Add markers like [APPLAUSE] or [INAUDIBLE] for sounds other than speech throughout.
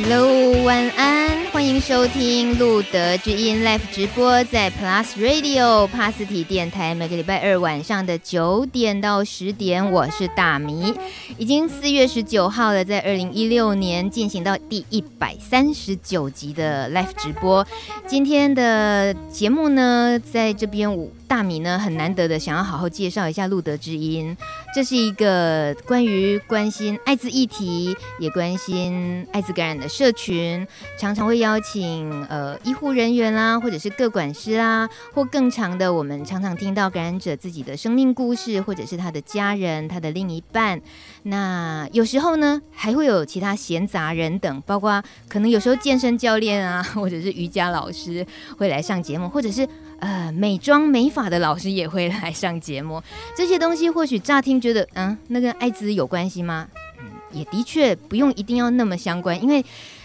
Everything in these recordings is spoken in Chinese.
Hello，晚安，欢迎收听路德之音 Live 直播，在 Plus Radio 帕斯提电台，每个礼拜二晚上的九点到十点，我是大米，已经四月十九号了，在二零一六年进行到第一百三十九集的 Live 直播，今天的节目呢，在这边五。大米呢，很难得的想要好好介绍一下路德之音，这是一个关于关心艾滋议题，也关心艾滋感染的社群，常常会邀请呃医护人员啦，或者是各管师啦，或更长的，我们常常听到感染者自己的生命故事，或者是他的家人、他的另一半。那有时候呢，还会有其他闲杂人等，包括可能有时候健身教练啊，[LAUGHS] 或者是瑜伽老师会来上节目，或者是。呃，美妆美发的老师也会来上节目。[LAUGHS] 这些东西或许乍听觉得，嗯，那跟艾滋有关系吗？嗯，也的确不用一定要那么相关，因为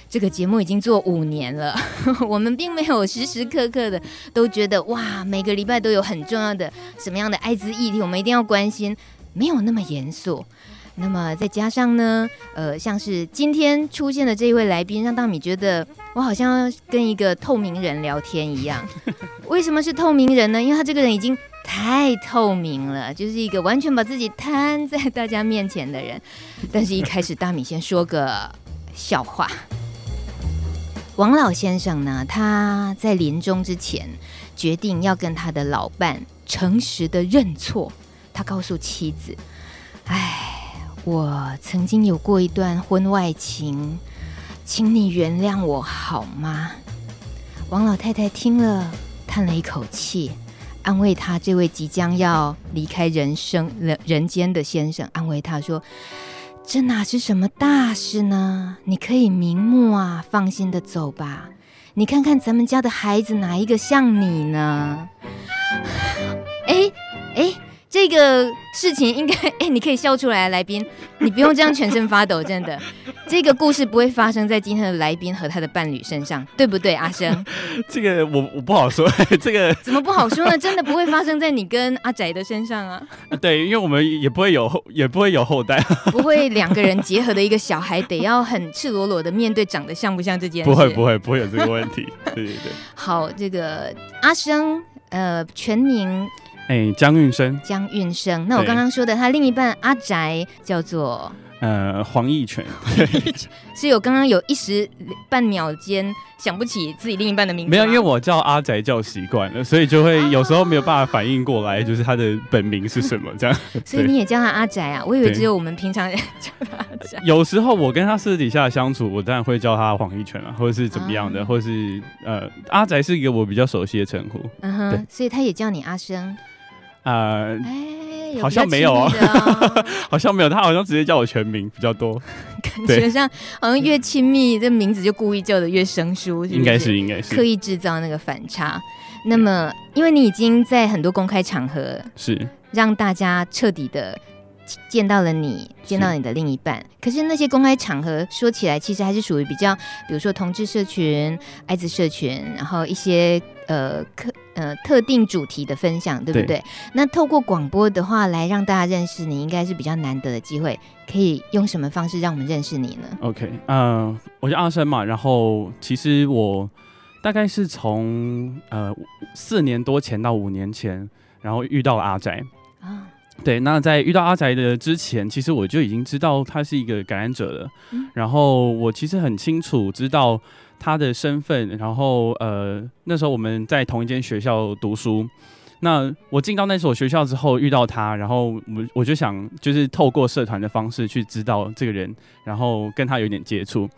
这个节目已经做五年了，[LAUGHS] 我们并没有时时刻刻的都觉得哇，每个礼拜都有很重要的什么样的艾滋议题，我们一定要关心，没有那么严肃。那么再加上呢，呃，像是今天出现的这一位来宾，让大米觉得我好像跟一个透明人聊天一样。[LAUGHS] 为什么是透明人呢？因为他这个人已经太透明了，就是一个完全把自己摊在大家面前的人。但是，一开始大米先说个笑话。王老先生呢，他在临终之前决定要跟他的老伴诚实的认错。他告诉妻子：“哎。”我曾经有过一段婚外情，请你原谅我好吗？王老太太听了，叹了一口气，安慰他这位即将要离开人生人人间的先生，安慰他说：“这哪是什么大事呢？你可以瞑目啊，放心的走吧。你看看咱们家的孩子，哪一个像你呢？”哎哎。这个事情应该，[LAUGHS] 哎，你可以笑出来啊，来宾，你不用这样全身发抖，真的。[LAUGHS] 这个故事不会发生在今天的来宾和他的伴侣身上，对不对，阿生？[LAUGHS] 这个我我不好说，这个怎么不好说呢？真的不会发生在你跟阿宅的身上啊？对，因为我们也不会有后，也不会有后代，不会两个人结合的一个小孩，得要很赤裸裸的面对长得像不像这件事？不会不会不会有这个问题。对对对。好，这个阿生，呃，全名。哎，江运生，江运生。那我刚刚说的他另一半阿宅叫做呃黄义全，[LAUGHS] 是有刚刚有一时半秒间想不起自己另一半的名字。没有，因为我叫阿宅叫习惯了，所以就会有时候没有办法反应过来，就是他的本名是什么这样。[LAUGHS] 所以你也叫他阿宅啊？我以为只有我们平常叫他阿宅。有时候我跟他私底下相处，我当然会叫他黄义全啊，或者是怎么样的，啊、或者是呃阿宅是一个我比较熟悉的称呼。嗯哼，所以他也叫你阿生。呃，哎、好像没有啊，[LAUGHS] 好像没有，他好像直接叫我全名比较多，[LAUGHS] 感觉上好像越亲密，这名字就故意叫的越生疏，应该是应该是。刻意制造那个反差。那么，因为你已经在很多公开场合是。让大家彻底的见到了你，见到你的另一半，是。可是那些公开场合说起来，其实还是属于比较，比如说同志社群、艾滋社群，然后一些。呃，特呃特定主题的分享，对不对？对，那透过广播的话，来让大家认识你，应该是比较难得的机会。可以用什么方式让我们认识你呢？OK，嗯、呃，我叫阿生嘛。然后其实我大概是从呃四年多前到五年前，然后遇到了阿宅啊。对，那在遇到阿宅的之前，其实我就已经知道他是一个感染者了。嗯、然后我其实很清楚知道。他的身份，然后呃，那时候我们在同一间学校读书。那我进到那所学校之后遇到他，然后我我就想，就是透过社团的方式去知道这个人，然后跟他有点接触。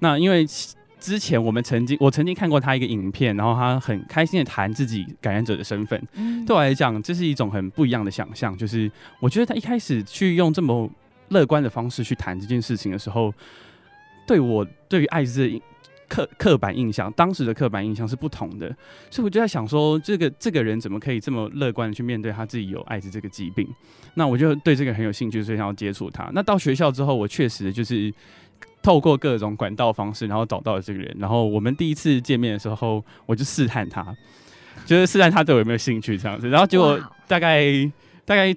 那因为之前我们曾经，我曾经看过他一个影片，然后他很开心的谈自己感染者的身份。嗯、对我来讲，这是一种很不一样的想象。就是我觉得他一开始去用这么乐观的方式去谈这件事情的时候。对我对于艾滋的刻刻板印象，当时的刻板印象是不同的，所以我就在想说，这个这个人怎么可以这么乐观的去面对他自己有艾滋这个疾病？那我就对这个很有兴趣，所以想要接触他。那到学校之后，我确实就是透过各种管道方式，然后找到了这个人。然后我们第一次见面的时候，我就试探他，就是试探他对我有没有兴趣这样子。然后结果大概大概。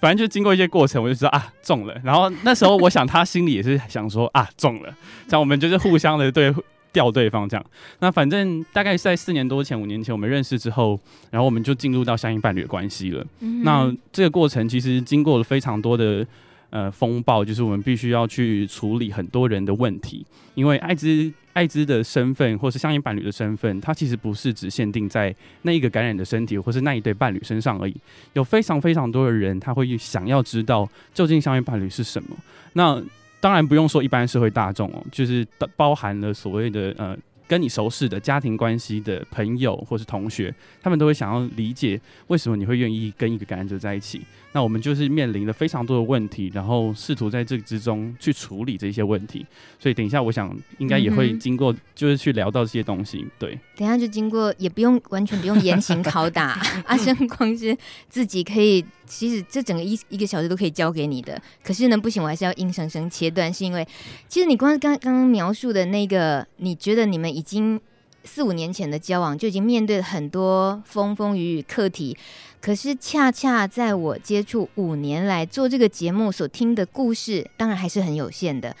反正就经过一些过程，我就知道啊中了。然后那时候我想他心里也是想说啊中了，这样我们就是互相的对吊对方这样。那反正大概在四年多前、五年前我们认识之后，然后我们就进入到相应伴侣的关系了。嗯、那这个过程其实经过了非常多的。呃，风暴就是我们必须要去处理很多人的问题，因为艾滋艾滋的身份或是相应伴侣的身份，它其实不是只限定在那一个感染的身体或是那一对伴侣身上而已，有非常非常多的人他会想要知道究竟相应伴侣是什么。那当然不用说一般社会大众哦，就是包含了所谓的呃。跟你熟识的家庭关系的朋友或是同学，他们都会想要理解为什么你会愿意跟一个感染者在一起。那我们就是面临了非常多的问题，然后试图在这之中去处理这些问题。所以等一下，我想应该也会经过，就是去聊到这些东西。对，等一下就经过，也不用完全不用严刑拷打。[LAUGHS] 阿生光是自己可以，其实这整个一一个小时都可以交给你的。可是呢，不行，我还是要硬生生切断，是因为其实你光刚刚刚描述的那个，你觉得你们已经四五年前的交往就已经面对了很多风风雨雨课题，可是恰恰在我接触五年来做这个节目所听的故事，当然还是很有限的。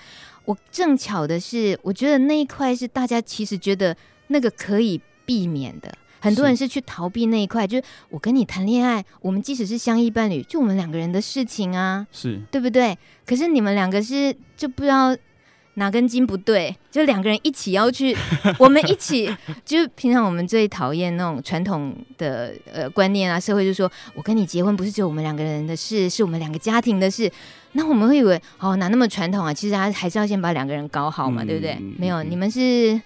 我正巧的是，我觉得那一块是大家其实觉得那个可以避免的，很多人是去逃避那一块，就是我跟你谈恋爱，我们即使是相依伴侣，就我们两个人的事情啊，是对不对？可是你们两个是就不知道。哪根筋不对？就两个人一起要去，[LAUGHS] 我们一起，就是平常我们最讨厌那种传统的呃观念啊，社会就说，我跟你结婚不是只有我们两个人的事，是我们两个家庭的事。那我们会以为，哦，哪那么传统啊？其实还还是要先把两个人搞好嘛，嗯、对不对？没有，你们是。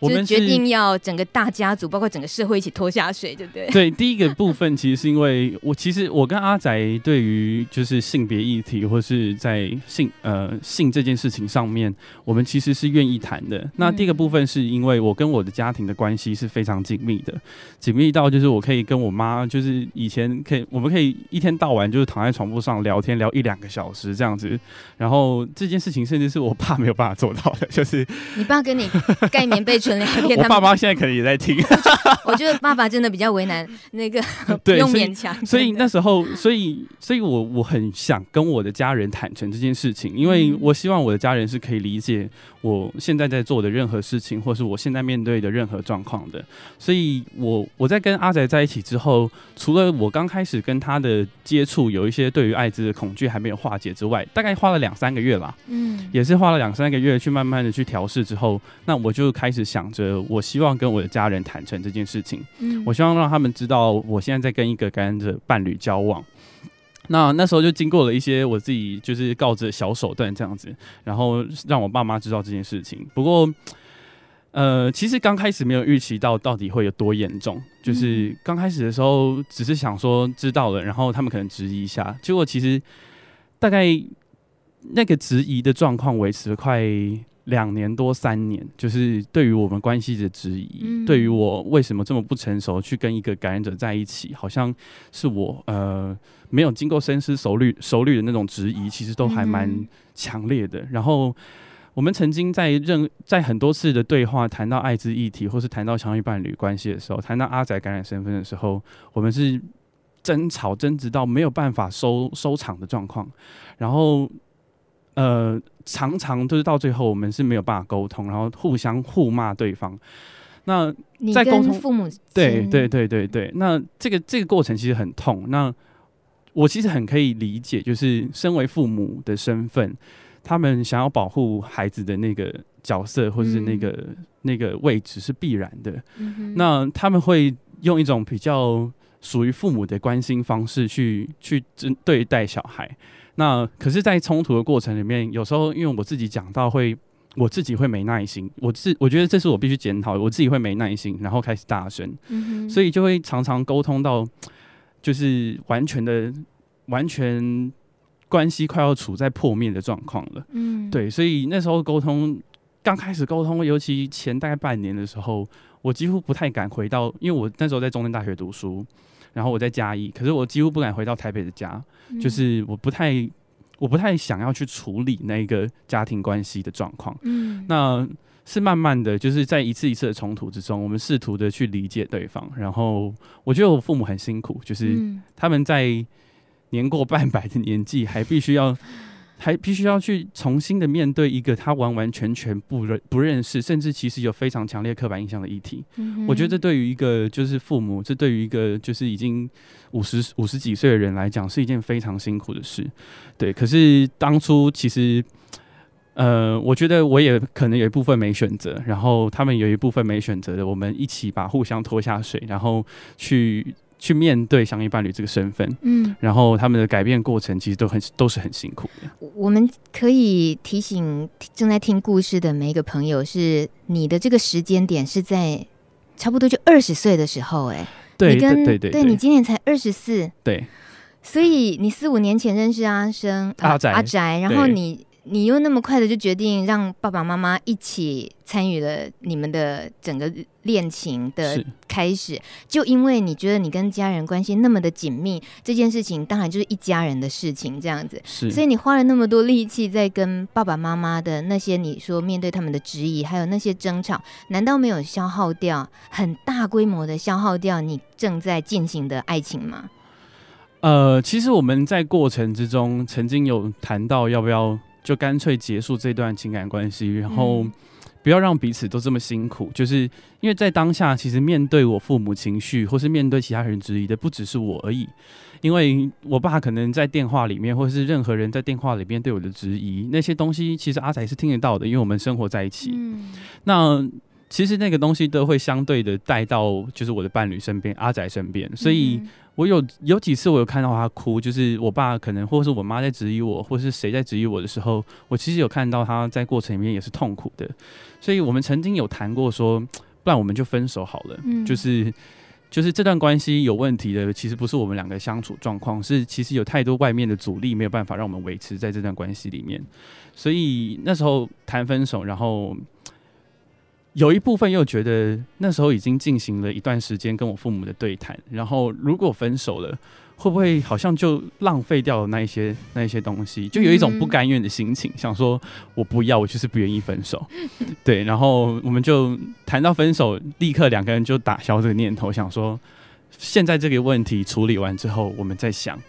我们决定要整个大家族，包括整个社会一起拖下水，对不对？对，第一个部分其实是因为我，其实我跟阿宅对于就是性别议题，或是在性呃性这件事情上面，我们其实是愿意谈的。那第一个部分是因为我跟我的家庭的关系是非常紧密的，紧密到就是我可以跟我妈，就是以前可以，我们可以一天到晚就是躺在床铺上聊天聊一两个小时这样子。然后这件事情甚至是我爸没有办法做到的，就是你爸跟你盖棉被。[LAUGHS] 我爸妈现在可能也在听。[LAUGHS] 我觉得爸爸真的比较为难，那个 [LAUGHS] 不用勉强。所以那时候，所以，所以我我很想跟我的家人坦诚这件事情，因为我希望我的家人是可以理解我现在在做的任何事情，或是我现在面对的任何状况的。所以我我在跟阿宅在一起之后，除了我刚开始跟他的接触有一些对于艾滋的恐惧还没有化解之外，大概花了两三个月吧，嗯，也是花了两三个月去慢慢的去调试之后，那我就开始想。着，我希望跟我的家人坦诚这件事情。嗯，我希望让他们知道，我现在在跟一个感染者伴侣交往。那那时候就经过了一些我自己就是告知的小手段这样子，然后让我爸妈知道这件事情。不过，呃，其实刚开始没有预期到到底会有多严重，就是刚开始的时候只是想说知道了，然后他们可能质疑一下，结果其实大概那个质疑的状况维持了快。两年多三年，就是对于我们关系的质疑，嗯、对于我为什么这么不成熟去跟一个感染者在一起，好像是我呃没有经过深思熟虑熟虑的那种质疑，其实都还蛮强烈的。嗯、然后我们曾经在任在很多次的对话谈到艾滋议题，或是谈到相依伴侣关系的时候，谈到阿仔感染身份的时候，我们是争吵争执到没有办法收收场的状况，然后。呃，常常就是到最后，我们是没有办法沟通，然后互相互骂对方。那在沟通父母，对对对对对，那这个这个过程其实很痛。那我其实很可以理解，就是身为父母的身份，他们想要保护孩子的那个角色，或者是那个、嗯、那个位置是必然的。嗯、那他们会用一种比较属于父母的关心方式去去针对待小孩。那可是，在冲突的过程里面，有时候因为我自己讲到会，我自己会没耐心，我自我觉得这是我必须检讨，我自己会没耐心，然后开始大声，嗯、所以就会常常沟通到，就是完全的完全关系快要处在破灭的状况了。嗯，对，所以那时候沟通刚开始沟通，尤其前大概半年的时候，我几乎不太敢回到，因为我那时候在中正大学读书，然后我在嘉义，可是我几乎不敢回到台北的家，嗯、就是我不太，我不太想要去处理那个家庭关系的状况。嗯，那是慢慢的就是在一次一次的冲突之中，我们试图的去理解对方。然后我觉得我父母很辛苦，就是他们在年过半百的年纪，还必须要。还必须要去重新的面对一个他完完全全不认不认识，甚至其实有非常强烈刻板印象的议题。嗯、我觉得这对于一个就是父母，这对于一个就是已经五十五十几岁的人来讲，是一件非常辛苦的事。对，可是当初其实，呃，我觉得我也可能有一部分没选择，然后他们有一部分没选择的，我们一起把互相拖下水，然后去。去面对相依伴侣这个身份，嗯，然后他们的改变过程其实都很都是很辛苦的。我们可以提醒正在听故事的每一个朋友，是你的这个时间点是在差不多就二十岁的时候，哎，对，你跟对对对，对，对，你今年才二十四，对，所以你四五年前认识阿生阿宅，阿宅，然后你。你又那么快的就决定让爸爸妈妈一起参与了你们的整个恋情的开始，就因为你觉得你跟家人关系那么的紧密，这件事情当然就是一家人的事情，这样子。是，所以你花了那么多力气在跟爸爸妈妈的那些你说面对他们的质疑，还有那些争吵，难道没有消耗掉很大规模的消耗掉你正在进行的爱情吗？呃，其实我们在过程之中曾经有谈到要不要。就干脆结束这段情感关系，然后不要让彼此都这么辛苦。就是因为在当下，其实面对我父母情绪，或是面对其他人质疑的，不只是我而已。因为我爸可能在电话里面，或是任何人在电话里面对我的质疑，那些东西其实阿仔是听得到的，因为我们生活在一起。嗯，那其实那个东西都会相对的带到，就是我的伴侣身边，阿仔身边，所以。我有有几次我有看到他哭，就是我爸可能或者是我妈在质疑我，或是谁在质疑我的时候，我其实有看到他在过程里面也是痛苦的。所以我们曾经有谈过说，不然我们就分手好了。嗯，就是就是这段关系有问题的，其实不是我们两个相处状况，是其实有太多外面的阻力没有办法让我们维持在这段关系里面。所以那时候谈分手，然后。有一部分又觉得那时候已经进行了一段时间跟我父母的对谈，然后如果分手了，会不会好像就浪费掉了那一些那一些东西？就有一种不甘愿的心情，想说我不要，我就是不愿意分手。[LAUGHS] 对，然后我们就谈到分手，立刻两个人就打消这个念头，想说现在这个问题处理完之后，我们再想，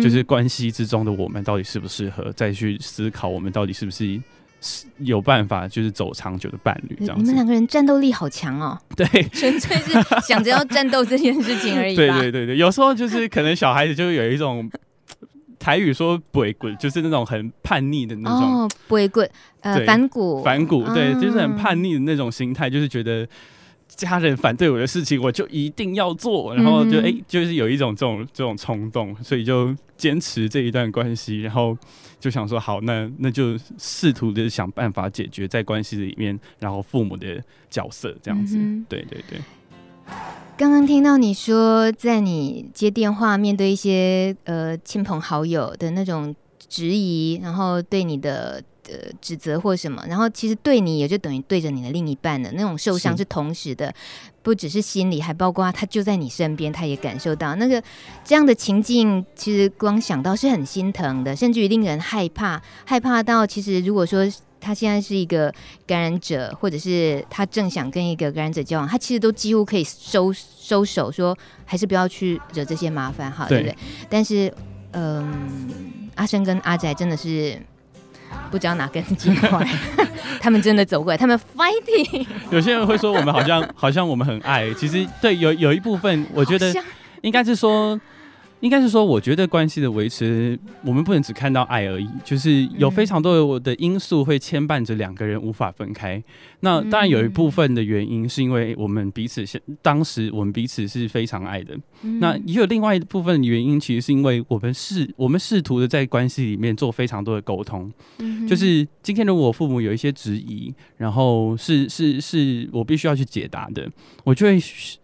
就是关系之中的我们到底适不适合，再去思考我们到底是不是。是有办法，就是走长久的伴侣这样子。你们两个人战斗力好强哦！[LAUGHS] 对，纯粹是想着要战斗这件事情而已。[LAUGHS] 对对对对，有时候就是可能小孩子就有一种 [LAUGHS] 台语说“鬼鬼”，就是那种很叛逆的那种。哦，鬼滚，呃，反骨，反骨，对，就是很叛逆的那种心态，就是觉得家人反对我的事情，我就一定要做，然后就哎、欸，就是有一种这种这种冲动，所以就坚持这一段关系，然后。就想说好，那那就试图的想办法解决在关系里面，然后父母的角色这样子。嗯、对对对。刚刚听到你说，在你接电话面对一些呃亲朋好友的那种质疑，然后对你的。呃，指责或什么，然后其实对你也就等于对着你的另一半的那种受伤是同时的，不只是心理，还包括他就在你身边，他也感受到那个这样的情境，其实光想到是很心疼的，甚至于令人害怕，害怕到其实如果说他现在是一个感染者，或者是他正想跟一个感染者交往，他其实都几乎可以收收手，说还是不要去惹这些麻烦，好，对，不对？但是，嗯、呃，阿生跟阿宅真的是。不知道哪根筋坏，[LAUGHS] 他们真的走过来，他们 fighting。[LAUGHS] 有些人会说我们好像好像我们很爱，其实对有有一部分，我觉得应该是说。应该是说，我觉得关系的维持，我们不能只看到爱而已，就是有非常多的因素会牵绊着两个人无法分开。那当然有一部分的原因是因为我们彼此现当时我们彼此是非常爱的。那也有另外一部分的原因，其实是因为我们试我们试图的在关系里面做非常多的沟通。就是今天如果我父母有一些质疑，然后是是是我必须要去解答的，我就会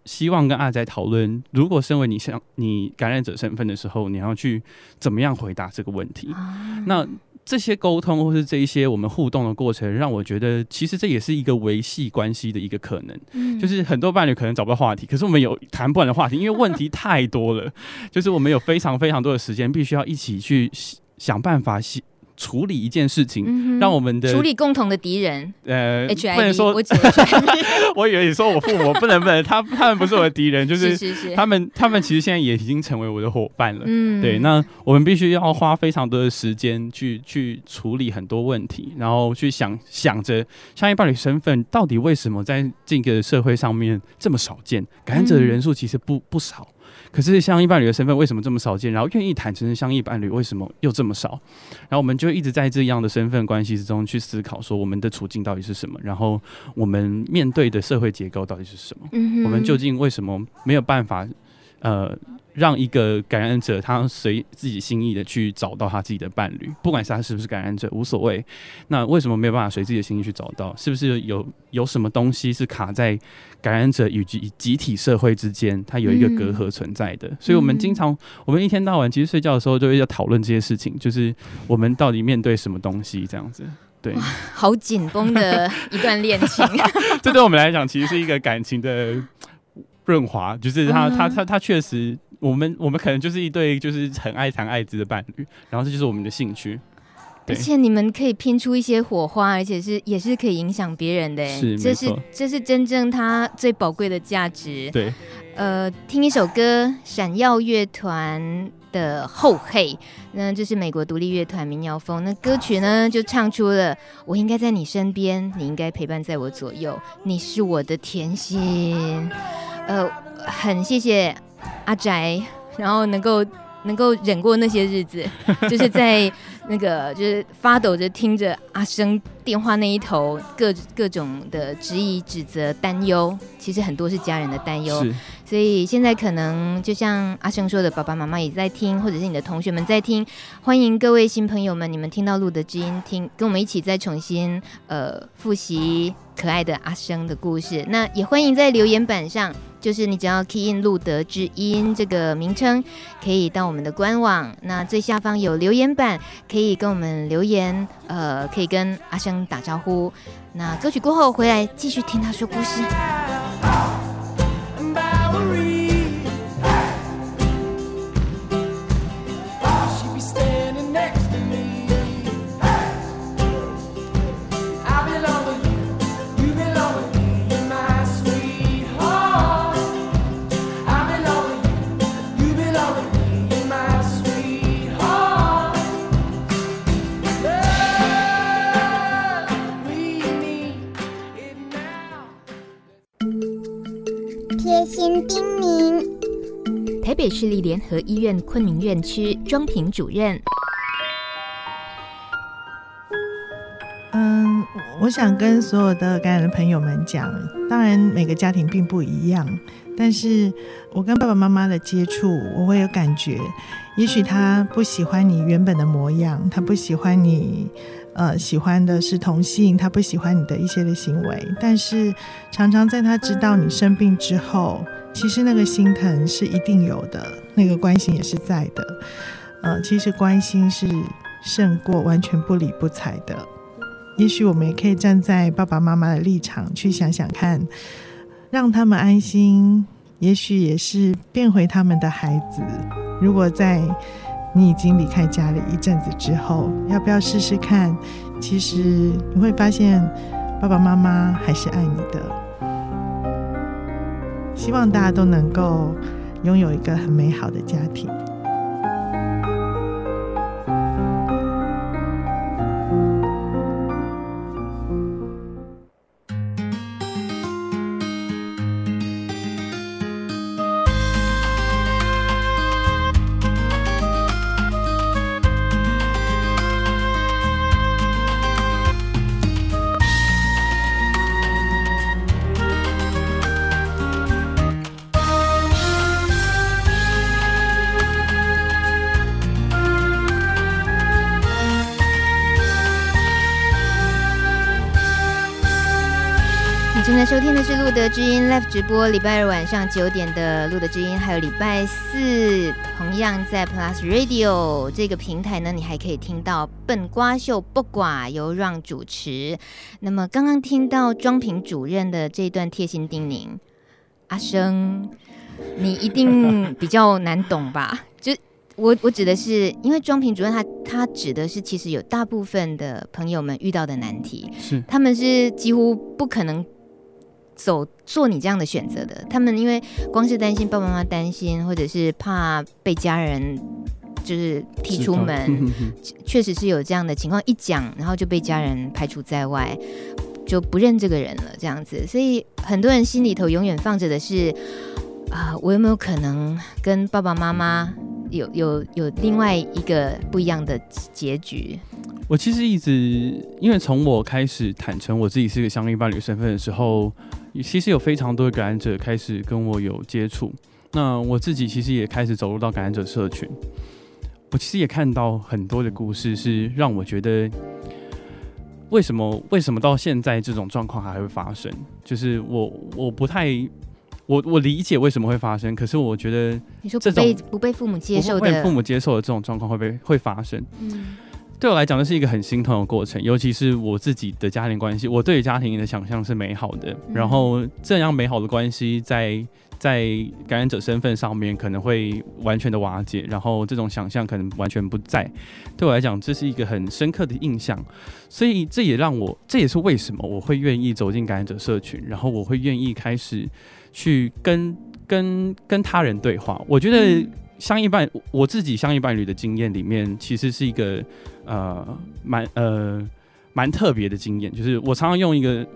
希望跟阿仔讨论，如果身为你像你感染者。身份的时候，你要去怎么样回答这个问题？那这些沟通或是这一些我们互动的过程，让我觉得其实这也是一个维系关系的一个可能。嗯，就是很多伴侣可能找不到话题，可是我们有谈不完的话题，因为问题太多了。[LAUGHS] 就是我们有非常非常多的时间，必须要一起去想办法处理一件事情，嗯、让我们的处理共同的敌人。呃不能说，我，[LAUGHS] 我以为你说我父母不能不能，他他们不是我的敌人，就是他们他们其实现在也已经成为我的伙伴了。嗯，对，那我们必须要花非常多的时间去去处理很多问题，然后去想想着相依伴侣身份到底为什么在这个社会上面这么少见，感染者的人数其实不不少。可是相依伴侣的身份为什么这么少见？然后愿意坦诚的相依伴侣为什么又这么少？然后我们就一直在这样的身份关系之中去思考，说我们的处境到底是什么？然后我们面对的社会结构到底是什么？我们究竟为什么没有办法？呃。让一个感染者，他随自己心意的去找到他自己的伴侣，不管是他是不是感染者，无所谓。那为什么没有办法随自己的心意去找到？是不是有有什么东西是卡在感染者与集集体社会之间，它有一个隔阂存在的？嗯、所以，我们经常，我们一天到晚其实睡觉的时候就会要讨论这些事情，就是我们到底面对什么东西这样子。对，好紧绷的一段恋情。[LAUGHS] 这对我们来讲，其实是一个感情的润滑，就是他，他，他，他确实。我们我们可能就是一对就是很爱谈爱滋的伴侣，然后这就是我们的兴趣，而且你们可以拼出一些火花，而且是也是可以影响别人的，是这是这是真正他最宝贵的价值。对，呃，听一首歌，闪耀乐团的《后黑》，那这是美国独立乐团民谣风，那歌曲呢就唱出了我应该在你身边，你应该陪伴在我左右，你是我的甜心。呃，很谢谢。阿宅，然后能够能够忍过那些日子，[LAUGHS] 就是在那个就是发抖着听着阿生电话那一头各各种的质疑、指责、担忧，其实很多是家人的担忧。所以现在可能就像阿生说的，爸爸妈妈也在听，或者是你的同学们在听。欢迎各位新朋友们，你们听到路德知音，听跟我们一起再重新呃复习可爱的阿生的故事。那也欢迎在留言板上。就是你只要 key in 路德之音这个名称，可以到我们的官网，那最下方有留言板，可以跟我们留言，呃，可以跟阿生打招呼。那歌曲过后回来继续听他说故事。北市立联合医院昆明院区庄平主任，嗯，我想跟所有的感染的朋友们讲，当然每个家庭并不一样，但是我跟爸爸妈妈的接触，我会有感觉，也许他不喜欢你原本的模样，他不喜欢你，呃，喜欢的是同性，他不喜欢你的一些的行为，但是常常在他知道你生病之后。其实那个心疼是一定有的，那个关心也是在的。呃，其实关心是胜过完全不理不睬的。也许我们也可以站在爸爸妈妈的立场去想想看，让他们安心，也许也是变回他们的孩子。如果在你已经离开家里一阵子之后，要不要试试看？其实你会发现，爸爸妈妈还是爱你的。希望大家都能够拥有一个很美好的家庭。听的是路德之音 Live 直播，礼拜二晚上九点的路德之音，还有礼拜四同样在 Plus Radio 这个平台呢，你还可以听到笨瓜秀不寡由 Ron 主持。那么刚刚听到庄平主任的这段贴心叮咛，阿生，你一定比较难懂吧？[LAUGHS] 就我我指的是，因为庄平主任他他指的是，其实有大部分的朋友们遇到的难题，是他们是几乎不可能。走做你这样的选择的，他们因为光是担心爸爸妈妈担心，或者是怕被家人就是踢出门，确实是有这样的情况。一讲，然后就被家人排除在外，就不认这个人了，这样子。所以很多人心里头永远放着的是啊，我有没有可能跟爸爸妈妈有有有另外一个不一样的结局？我其实一直，因为从我开始坦诚我自己是个相依伴侣身份的时候。其实有非常多的感染者开始跟我有接触，那我自己其实也开始走入到感染者社群。我其实也看到很多的故事，是让我觉得，为什么为什么到现在这种状况还会发生？就是我我不太我我理解为什么会发生，可是我觉得你说不被不被父母接受的，被父母接受的这种状况会不会会发生？嗯。对我来讲，这是一个很心痛的过程，尤其是我自己的家庭关系。我对于家庭的想象是美好的，然后这样美好的关系在在感染者身份上面可能会完全的瓦解，然后这种想象可能完全不在。对我来讲，这是一个很深刻的印象，所以这也让我，这也是为什么我会愿意走进感染者社群，然后我会愿意开始去跟跟跟他人对话。我觉得。相依伴，我自己相一伴侣的经验里面，其实是一个呃蛮呃蛮特别的经验。就是我常常用一个，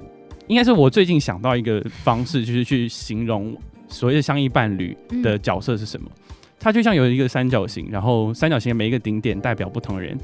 应该是我最近想到一个方式，就是去形容所谓的相依伴侣的角色是什么。它就像有一个三角形，然后三角形每一个顶点代表不同人。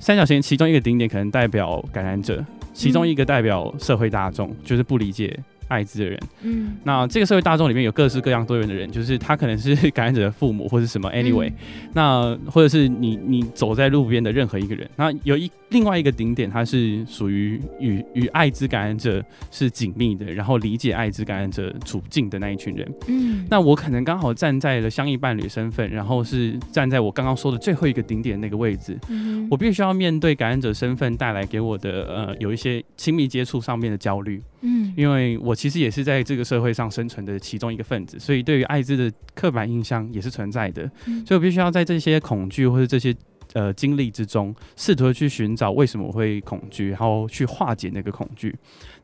三角形其中一个顶点可能代表感染者，其中一个代表社会大众，就是不理解。艾滋的人，嗯，那这个社会大众里面有各式各样多元的人，[LAUGHS] 就是他可能是 [LAUGHS] 感染者的父母或者什么，anyway，嗯，那或者是你你走在路边的任何一个人，那有一另外一个顶点，他是属于与与艾滋感染者是紧密的，然后理解艾滋感染者处境的那一群人，嗯，那我可能刚好站在了相应伴侣身份，然后是站在我刚刚说的最后一个顶点那个位置，嗯，我必须要面对感染者身份带来给我的呃有一些亲密接触上面的焦虑。嗯，因为我其实也是在这个社会上生存的其中一个分子，所以对于艾滋的刻板印象也是存在的。嗯，所以我必须要在这些恐惧或者这些呃经历之中，试图去寻找为什么我会恐惧，然后去化解那个恐惧。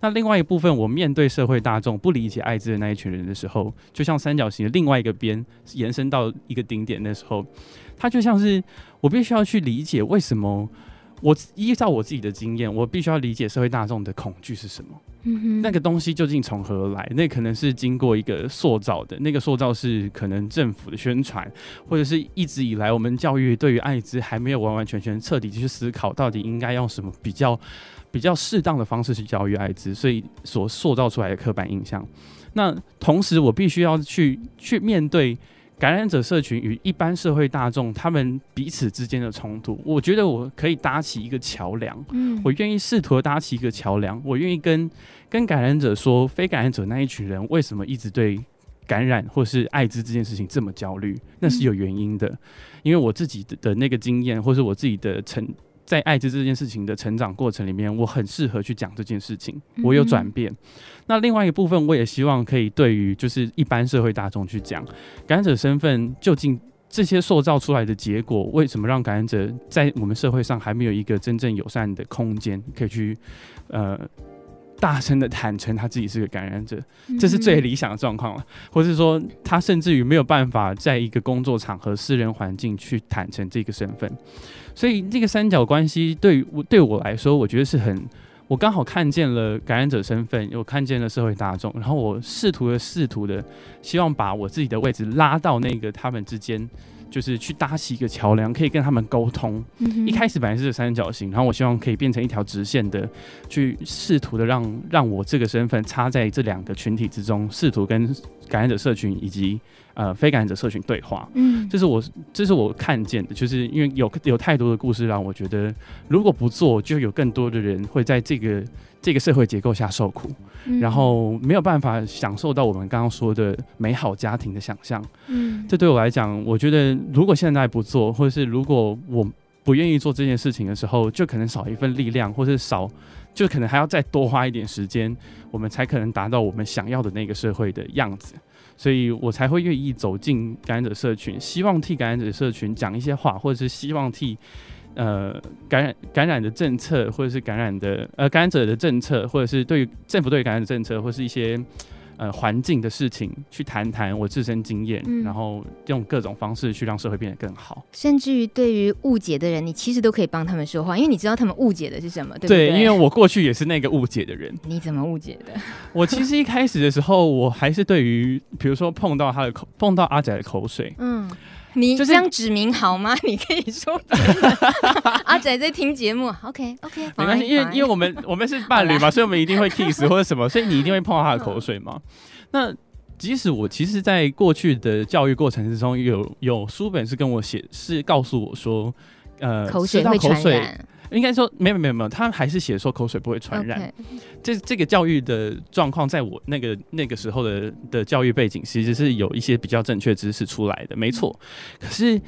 那另外一部分，我面对社会大众不理解艾滋的那一群人的时候，就像三角形的另外一个边延伸到一个顶点的时候，它就像是我必须要去理解为什么。我依照我自己的经验，我必须要理解社会大众的恐惧是什么。嗯哼，那个东西究竟从何而来？那可能是经过一个塑造的，那个塑造是可能政府的宣传，或者是一直以来我们教育对于艾滋还没有完完全全彻底去思考，到底应该用什么比较比较适当的方式去教育艾滋，所以所塑造出来的刻板印象。那同时，我必须要去去面对。感染者社群与一般社会大众，他们彼此之间的冲突，我觉得我可以搭起一个桥梁。嗯，我愿意试图搭起一个桥梁，我愿意跟跟感染者说，非感染者那一群人为什么一直对感染或是艾滋这件事情这么焦虑？那是有原因的，因为我自己的的那个经验，或是我自己的成。在艾滋这件事情的成长过程里面，我很适合去讲这件事情。我有转变。嗯。那另外一部分，我也希望可以对于就是一般社会大众去讲，感染者身份究竟这些塑造出来的结果，为什么让感染者在我们社会上还没有一个真正友善的空间，可以去呃。大声的坦诚他自己是个感染者，这是最理想的状况了。或是说，他甚至于没有办法在一个工作场合、私人环境去坦诚这个身份。所以，这个三角关系对我对我来说，我觉得是很，我刚好看见了感染者身份，又看见了社会大众，然后我试图的试图的，希望把我自己的位置拉到那个他们之间。就是去搭起一个桥梁，可以跟他们沟通。嗯。一开始本来是三角形，然后我希望可以变成一条直线的，去试图的让让我这个身份插在这两个群体之中，试图跟感染者社群以及呃非感染者社群对话。嗯，这是我这是我看见的，就是因为有有太多的故事让我觉得，如果不做，就有更多的人会在这个这个社会结构下受苦，嗯、然后没有办法享受到我们刚刚说的美好家庭的想象。嗯，这对我来讲，我觉得如果现在不做，或者是如果我不愿意做这件事情的时候，就可能少一份力量，或是少，就可能还要再多花一点时间，我们才可能达到我们想要的那个社会的样子。所以我才会愿意走进感染者社群，希望替感染者社群讲一些话，或者是希望替。呃，感染感染的政策，或者是感染的呃感染者的政策，或者是对于政府对于感染的政策，或是一些呃环境的事情，去谈谈我自身经验，嗯、然后用各种方式去让社会变得更好。甚至于对于误解的人，你其实都可以帮他们说话，因为你知道他们误解的是什么，对不对？对，因为我过去也是那个误解的人。你怎么误解的？[LAUGHS] 我其实一开始的时候，我还是对于比如说碰到他的口，碰到阿仔的口水，嗯。你这样指名好吗？[LAUGHS] 你可以说阿仔在听节目，OK OK，没关系，因为因为我们我们是伴侣嘛，所以我们一定会 kiss 或者什么，所以你一定会碰到他的口水嘛。那即使我其实，在过去的教育过程之中，有有书本是跟我写，是告诉我说，呃，口水会传染。应该说没有没有没有，他还是写说口水不会传染。这这个教育的状况，在我那个那个时候的的教育背景，其实是有一些比较正确知识出来的，没错。可是。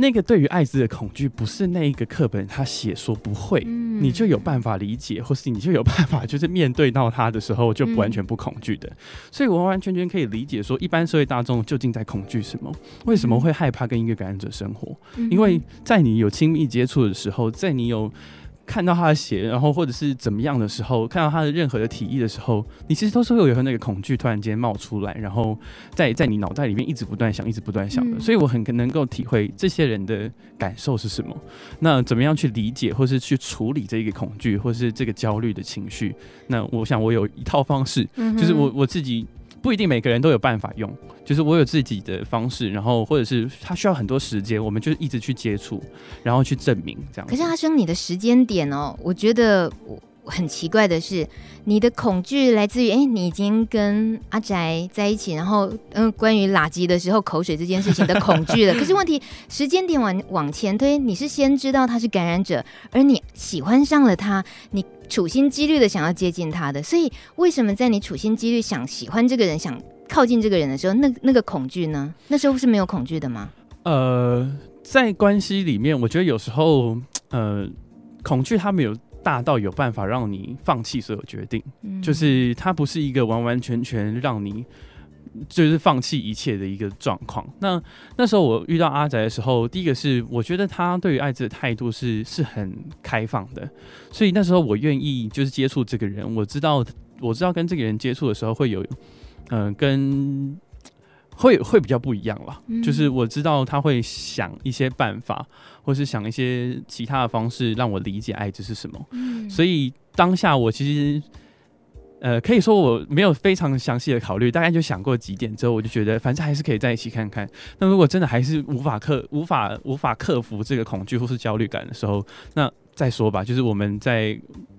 那个对于艾滋的恐惧，不是那一个课本他写说不会，嗯、你就有办法理解，或是你就有办法，就是面对到他的时候就完全不恐惧的。嗯、所以我完完全全可以理解说，一般社会大众究竟在恐惧什么？为什么会害怕跟一个感染者生活？嗯、因为在你有亲密接触的时候，在你有。看到他的血，然后或者是怎么样的时候，看到他的任何的体液的时候，你其实都是会有那个恐惧突然间冒出来，然后在在你脑袋里面一直不断想，一直不断想的。嗯、所以我很能够体会这些人的感受是什么。那怎么样去理解，或是去处理这个恐惧，或是这个焦虑的情绪？那我想我有一套方式，嗯、就是我我自己。不一定每个人都有办法用，就是我有自己的方式，然后或者是他需要很多时间，我们就一直去接触，然后去证明这样。可是阿生，你的时间点哦，我觉得我很奇怪的是，你的恐惧来自于，哎，你已经跟阿宅在一起，然后嗯，关于垃圾的时候口水这件事情的恐惧了。[LAUGHS] 可是问题时间点往往前推，你是先知道他是感染者，而你喜欢上了他，你。处心积虑的想要接近他的，所以为什么在你处心积虑想喜欢这个人、想靠近这个人的时候，那那个恐惧呢？那时候是没有恐惧的吗？呃，在关系里面，我觉得有时候，呃，恐惧它没有大到有办法让你放弃所有决定，嗯、就是它不是一个完完全全让你。就是放弃一切的一个状况。那那时候我遇到阿宅的时候，第一个是我觉得他对于艾滋的态度是是很开放的，所以那时候我愿意就是接触这个人。我知道我知道跟这个人接触的时候会有，嗯、呃，跟会会比较不一样了。嗯、就是我知道他会想一些办法，或是想一些其他的方式让我理解艾滋是什么。嗯、所以当下我其实。呃，可以说我没有非常详细的考虑，大概就想过几点之后，我就觉得反正还是可以在一起看看。那如果真的还是无法克、无法、无法克服这个恐惧或是焦虑感的时候，那再说吧。就是我们在。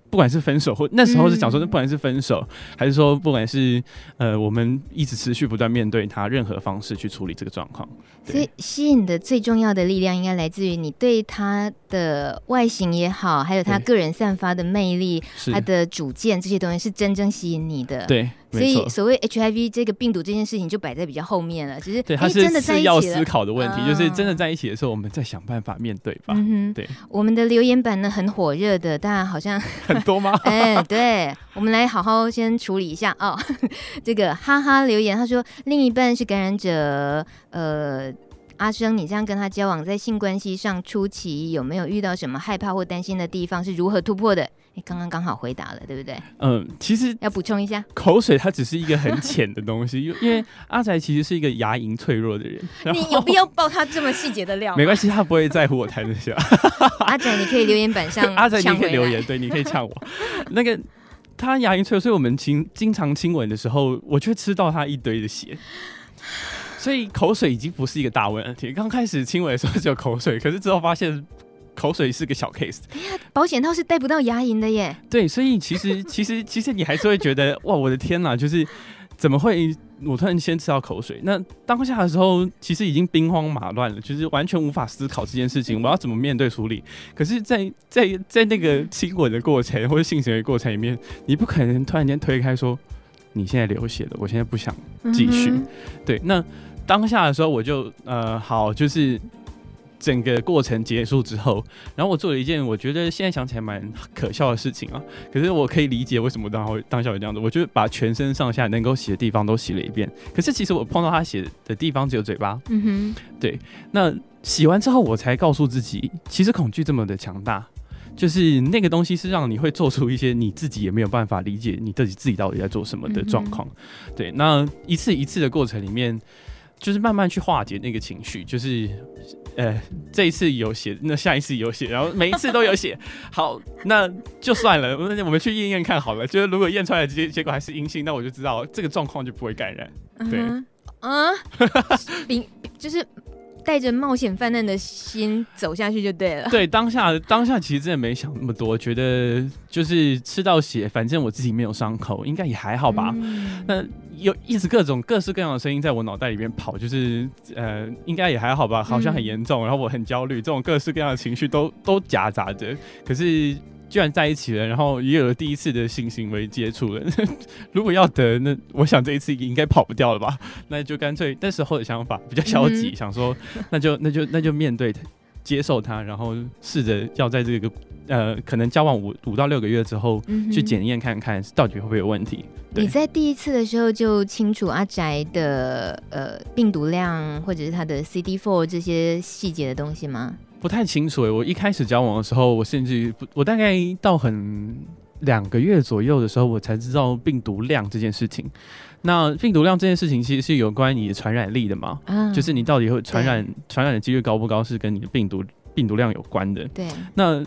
不管是分手或那时候是讲说，不管是分手，嗯、还是说不管是呃，我们一直持续不断面对他任何方式去处理这个状况。所以吸引的最重要的力量，应该来自于你对他的外形也好，还有他个人散发的魅力，他的主见这些东西是真正吸引你的。对。所以，所谓 HIV 这个病毒这件事情就摆在比较后面了。其实，对，它是次要思考的问题，就是真的在一起的时候，我们再想办法面对吧。嗯，对。我们的留言板呢很火热的，当然好像 [LAUGHS] 很多吗？[LAUGHS] 哎，对，我们来好好先处理一下哦。[LAUGHS] 这个哈哈留言，他说另一半是感染者，呃。阿生，你这样跟他交往，在性关系上初期有没有遇到什么害怕或担心的地方？是如何突破的？你刚刚刚好回答了，对不对？嗯，其实要补充一下，口水它只是一个很浅的东西，[LAUGHS] 因为阿宅其实是一个牙龈脆弱的人。[LAUGHS] 你有必要爆他这么细节的料？没关系，他不会在乎我谈这些。[LAUGHS] 阿宅，你可以留言板上，阿宅你可以留言，对，你可以呛我。那个他牙龈脆弱，所以我们经经常亲吻的时候，我却吃到他一堆的血。所以口水已经不是一个大问题。刚开始亲吻的时候只有口水，可是之后发现口水是个小 case。保险套是带不到牙龈的耶。对，所以其实 [LAUGHS] 其实其实你还是会觉得哇，我的天哪！就是怎么会？我突然先吃到口水。那当下的时候，其实已经兵荒马乱了，就是完全无法思考这件事情，我要怎么面对处理。可是在，在在在那个亲吻的过程或者性行为过程里面，你不可能突然间推开说，你现在流血了，我现在不想继续。嗯、对，那当下的时候，我就呃，好，就是。整个过程结束之后，然后我做了一件我觉得现在想起来蛮可笑的事情啊。可是我可以理解为什么当会当下会这样子。我就把全身上下能够洗的地方都洗了一遍。可是其实我碰到他洗的地方只有嘴巴。嗯哼。对。那洗完之后，我才告诉自己，其实恐惧这么的强大，就是那个东西是让你会做出一些你自己也没有办法理解你自己自己到底在做什么的状况。嗯、对。那一次一次的过程里面，就是慢慢去化解那个情绪，就是。呃，这一次有写，那下一次有写，然后每一次都有写。[LAUGHS] 好，那就算了，我们去验验看好了。就是如果验出来结结果还是阴性，那我就知道这个状况就不会感染。对，嗯、[LAUGHS] 就是。带着冒险犯难的心走下去就对了。对，当下当下其实真的没想那么多，觉得就是吃到血，反正我自己没有伤口，应该也还好吧。嗯、那有一直各种各式各样的声音在我脑袋里面跑，就是呃，应该也还好吧，好像很严重，然后我很焦虑，这种各式各样的情绪都都夹杂着。可是。居然在一起了，然后也有了第一次的性行为接触了。[LAUGHS] 如果要得，那我想这一次应该跑不掉了吧？那就干脆那时候的想法比较消极，嗯、想说那就那就那就面对接受他，然后试着要在这个呃可能交往五五到六个月之后、嗯、去检验看看到底会不会有问题。你在第一次的时候就清楚阿宅的呃病毒量或者是他的 CD4 这些细节的东西吗？不太清楚诶，我一开始交往的时候，我甚至不，我大概到很两个月左右的时候，我才知道病毒量这件事情。那病毒量这件事情其实是有关你的传染力的嘛？嗯，就是你到底会传染传染的几率高不高，是跟你的病毒病毒量有关的。对。那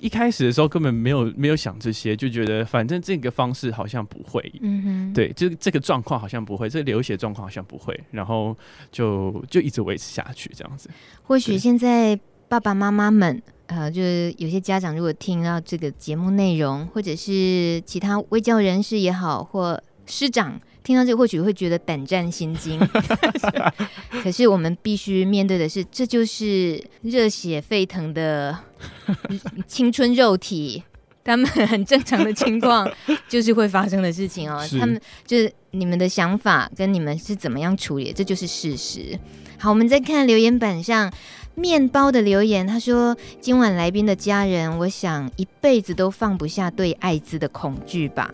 一开始的时候根本没有没有想这些，就觉得反正这个方式好像不会。嗯哼。对，这这个状况好像不会，这个流血状况好像不会，然后就就一直维持下去这样子。或许现在。爸爸妈妈们，呃，就是有些家长如果听到这个节目内容，或者是其他微教人士也好，或师长听到这个，或许会觉得胆战心惊。[LAUGHS] 可是我们必须面对的是，这就是热血沸腾的青春肉体，他们很正常的情况，就是会发生的事情哦。[LAUGHS] 他们就是你们的想法跟你们是怎么样处理，这就是事实。好，我们再看留言板上。面包的留言，他说：“今晚来宾的家人，我想一辈子都放不下对艾滋的恐惧吧。”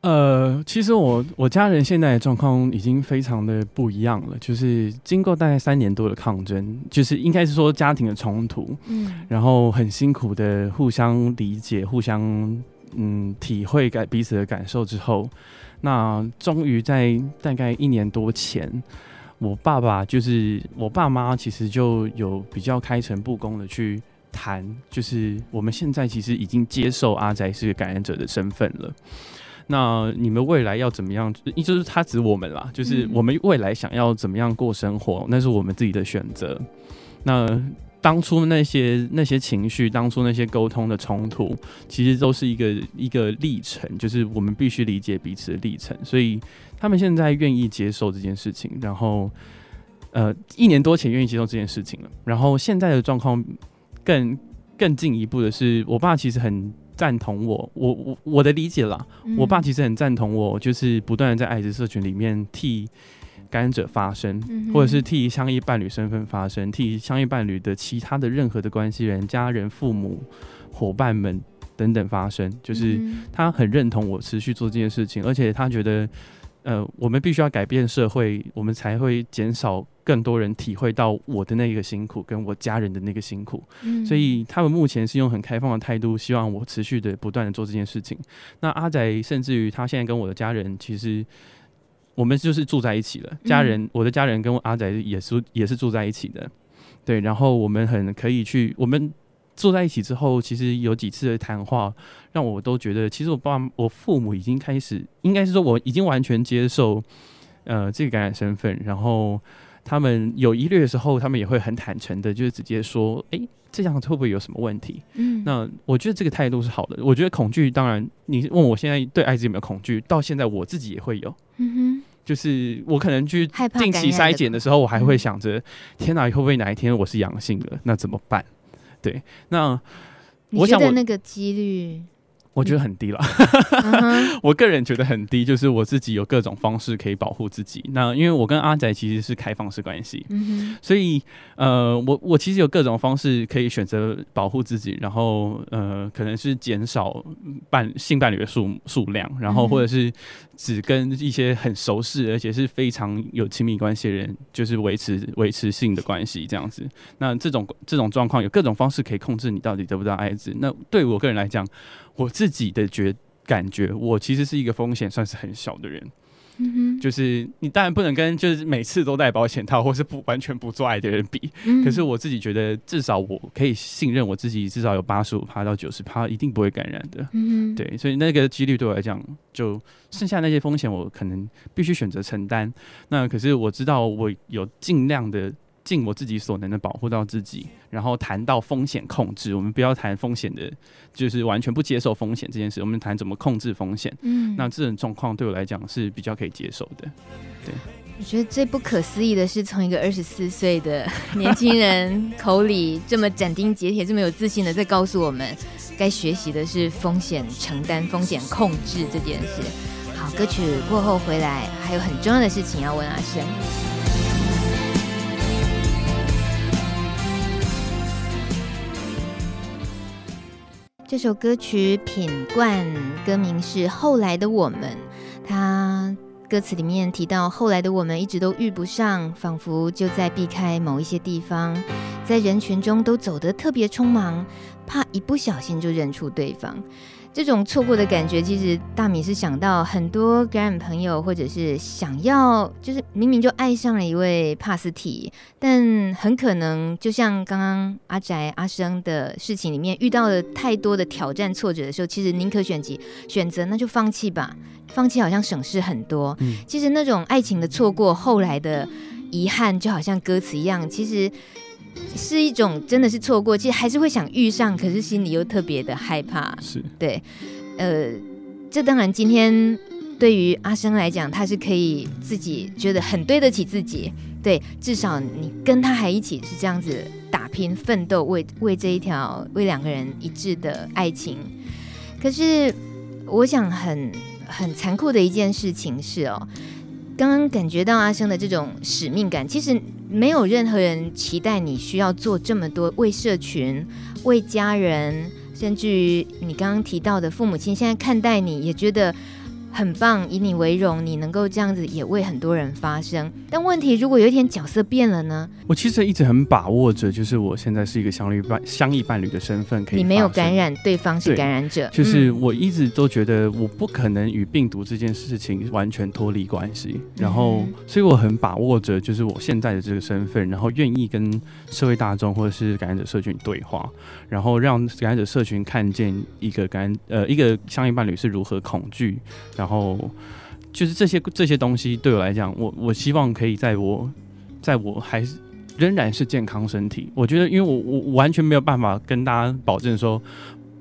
呃，其实我我家人现在的状况已经非常的不一样了，就是经过大概三年多的抗争，就是应该是说家庭的冲突，嗯，然后很辛苦的互相理解、互相嗯体会感彼此的感受之后，那终于在大概一年多前。我爸爸就是我爸妈，其实就有比较开诚布公的去谈，就是我们现在其实已经接受阿宅是个感染者的身份了。那你们未来要怎么样？就是他指我们啦，就是我们未来想要怎么样过生活，那是我们自己的选择。那当初那些那些情绪，当初那些沟通的冲突，其实都是一个一个历程，就是我们必须理解彼此的历程，所以。他们现在愿意接受这件事情，然后，呃，一年多前愿意接受这件事情了。然后现在的状况更更进一步的是，我爸其实很赞同我，我我我的理解啦，嗯。我爸其实很赞同我，就是不断的在艾滋社群里面替感染者发声，嗯，或者是替相依伴侣身份发声，替相依伴侣的其他的任何的关系人、家人、父母、伙伴们等等发声。就是他很认同我持续做这件事情，而且他觉得。呃，我们必须要改变社会，我们才会减少更多人体会到我的那个辛苦，跟我家人的那个辛苦。嗯。所以他们目前是用很开放的态度，希望我持续的不断的做这件事情。那阿仔甚至于他现在跟我的家人，其实我们就是住在一起了。家人，嗯、我的家人跟阿仔也是也是住在一起的。对，然后我们很可以去我们。坐在一起之后，其实有几次的谈话，让我都觉得，其实我爸、我父母已经开始，应该是说我已经完全接受，呃，这个感染身份，然后他们有疑虑的时候，他们也会很坦诚的，就是直接说，哎、欸，这样会不会有什么问题？嗯，那我觉得这个态度是好的。我觉得恐惧，当然，你问我现在对艾滋有没有恐惧，到现在我自己也会有。嗯哼，就是我可能去定期筛检的时候，我还会想着，天哪，会不会哪一天我是阳性的？那怎么办？对，那我想我那个几率。我觉得很低了，[LAUGHS] 我个人觉得很低，就是我自己有各种方式可以保护自己。那因为我跟阿仔其实是开放式关系，所以呃，我我其实有各种方式可以选择保护自己，然后呃，可能是减少伴性伴侣的数数量，然后或者是只跟一些很熟识而且是非常有亲密关系的人，就是维持维持性的关系这样子。那这种这种状况有各种方式可以控制你到底得不到艾滋。那对我个人来讲，我自己的觉感觉，我其实是一个风险算是很小的人，嗯，就是你当然不能跟就是每次都戴保险套或是不完全不做爱的人比，嗯，可是我自己觉得至少我可以信任我自己，至少有八十五趴到九十趴一定不会感染的，对，所以那个几率对我来讲，就剩下那些风险我可能必须选择承担，那可是我知道我有尽量的。尽我自己所能的保护到自己，然后谈到风险控制，我们不要谈风险的，就是完全不接受风险这件事。我们谈怎么控制风险。嗯，那这种状况对我来讲是比较可以接受的。对，我觉得最不可思议的是，从一个二十四岁的 [LAUGHS] 年轻人口里这么斩钉截铁、这么有自信的在告诉我们，该学习的是风险承担、风险控制这件事。好，歌曲过后回来，还有很重要的事情要问阿生。这首歌曲《品冠》，歌名是《后来的我们》。它歌词里面提到，后来的我们一直都遇不上，仿佛就在避开某一些地方，在人群中都走得特别匆忙，怕一不小心就认出对方。这种错过的感觉，其实大米是想到很多感染朋友，或者是想要，就是明明就爱上了一位帕斯提，但很可能就像刚刚阿宅阿生的事情里面遇到了太多的挑战挫折的时候，其实宁可选择选择那就放弃吧，放弃好像省事很多。嗯，其实那种爱情的错过，后来的遗憾，就好像歌词一样，其实。是一种真的是错过，其实还是会想遇上，可是心里又特别的害怕。是对，呃，这当然今天对于阿生来讲，他是可以自己觉得很对得起自己。对，至少你跟他还一起是这样子打拼奋斗，为为这一条为两个人一致的爱情。可是我想很很残酷的一件事情是哦。刚刚感觉到阿生的这种使命感，其实没有任何人期待你需要做这么多，为社群、为家人，甚至于你刚刚提到的父母亲，现在看待你也觉得。很棒，以你为荣，你能够这样子也为很多人发声。但问题，如果有一天角色变了呢？我其实一直很把握着，就是我现在是一个相遇伴、相异伴侣的身份，可以。你没有感染，对方是感染者。就是我一直都觉得，我不可能与病毒这件事情完全脱离关系。然后，所以我很把握着，就是我现在的这个身份，然后愿意跟社会大众或者是感染者社群对话，然后让感染者社群看见一个感呃一个相异伴侣是如何恐惧。然后就是这些这些东西对我来讲，我我希望可以在我在我还是仍然是健康身体，我觉得，因为我我完全没有办法跟大家保证说。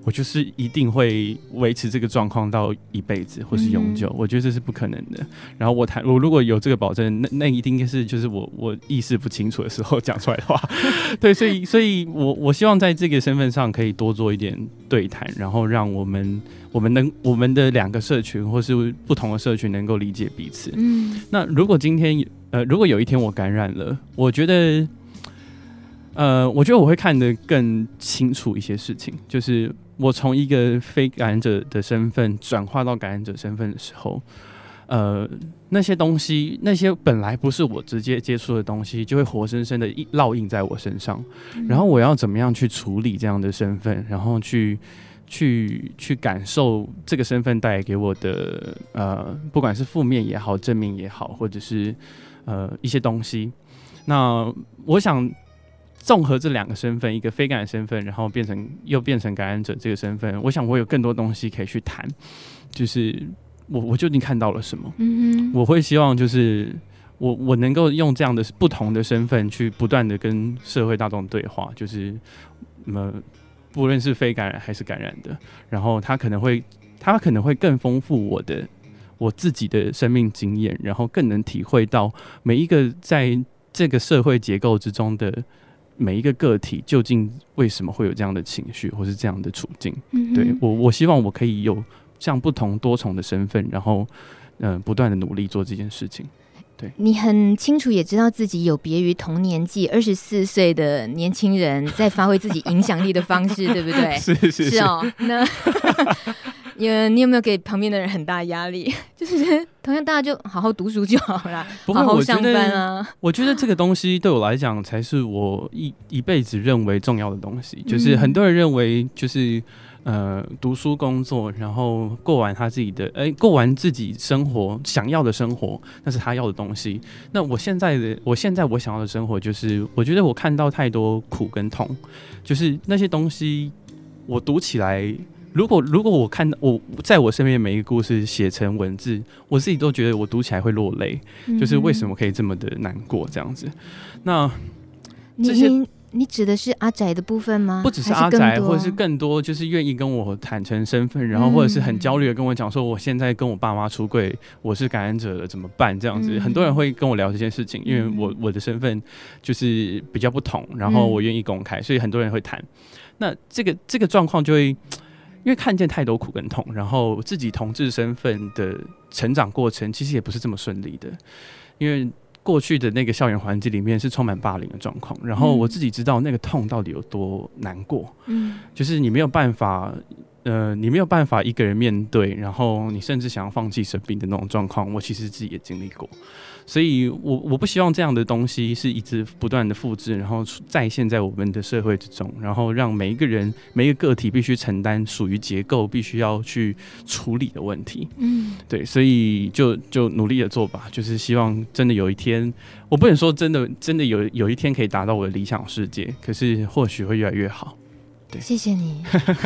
我就是一定会维持这个状况到一辈子或是永久，嗯，我觉得这是不可能的。然后我谈我如果有这个保证，那那一定是就是我我意识不清楚的时候讲出来的话。[LAUGHS] 对，所以所以我我希望在这个身份上可以多做一点对谈，然后让我们我们能我们的两个社群或是不同的社群能够理解彼此。嗯，那如果今天呃如果有一天我感染了，我觉得呃我觉得我会看得更清楚一些事情，就是。我从一个非感染者的身份转化到感染者身份的时候，呃，那些东西，那些本来不是我直接接触的东西，就会活生生的烙印在我身上。然后我要怎么样去处理这样的身份，然后去去去感受这个身份带给我的呃，不管是负面也好，正面也好，或者是呃一些东西。那我想。综合这两个身份，一个非感染身份，然后变成又变成感染者这个身份，我想我有更多东西可以去谈。就是我我究竟看到了什么？嗯，我会希望就是我我能够用这样的不同的身份去不断的跟社会大众对话，就是那么不论是非感染还是感染的，然后他可能会他可能会更丰富我的我自己的生命经验，然后更能体会到每一个在这个社会结构之中的每一个个体究竟为什么会有这样的情绪或是这样的处境。嗯、对我，我希望我可以有像不同多重的身份，然后嗯、呃，不断的努力做这件事情。对，你很清楚，也知道自己有别于同年纪二十四岁的年轻人在发挥自己影响力的方式，[LAUGHS] 对不对？是是是，是哦。那 [LAUGHS] 有你有没有给旁边的人很大压力？[LAUGHS] 就是同样，大家就好好读书就好了，好好上班啊。我觉得这个东西对我来讲，才是我一一辈子认为重要的东西。就是很多人认为，就是。呃，读书、工作，然后过完他自己的，哎、欸，过完自己生活想要的生活，那是他要的东西。那我现在的，我现在我想要的生活，就是我觉得我看到太多苦跟痛，就是那些东西，我读起来，如果如果我看到我在我身边每一个故事写成文字，我自己都觉得我读起来会落泪，就是为什么可以这么的难过这样子？那这些。你指的是阿宅的部分吗？不只是阿宅，或者是更多，就是愿意跟我坦诚身份，然后或者是很焦虑的跟我讲说，我现在跟我爸妈出柜，我是感染者了，怎么办？这样子，很多人会跟我聊这件事情，因为我我的身份就是比较不同，然后我愿意公开，所以很多人会谈。那这个这个状况就会，因为看见太多苦跟痛，然后自己同志身份的成长过程，其实也不是这么顺利的，因为。过去的那个校园环境里面是充满霸凌的状况，然后我自己知道那个痛到底有多难过，嗯，就是你没有办法，呃，你没有办法一个人面对，然后你甚至想要放弃生病的那种状况，我其实自己也经历过。所以我，我我不希望这样的东西是一直不断的复制，然后再现在我们的社会之中，然后让每一个人、每一个个体必须承担属于结构必须要去处理的问题。嗯，对，所以就就努力的做吧，就是希望真的有一天，我不能说真的真的有有一天可以达到我的理想世界，可是或许会越来越好。对，谢谢你，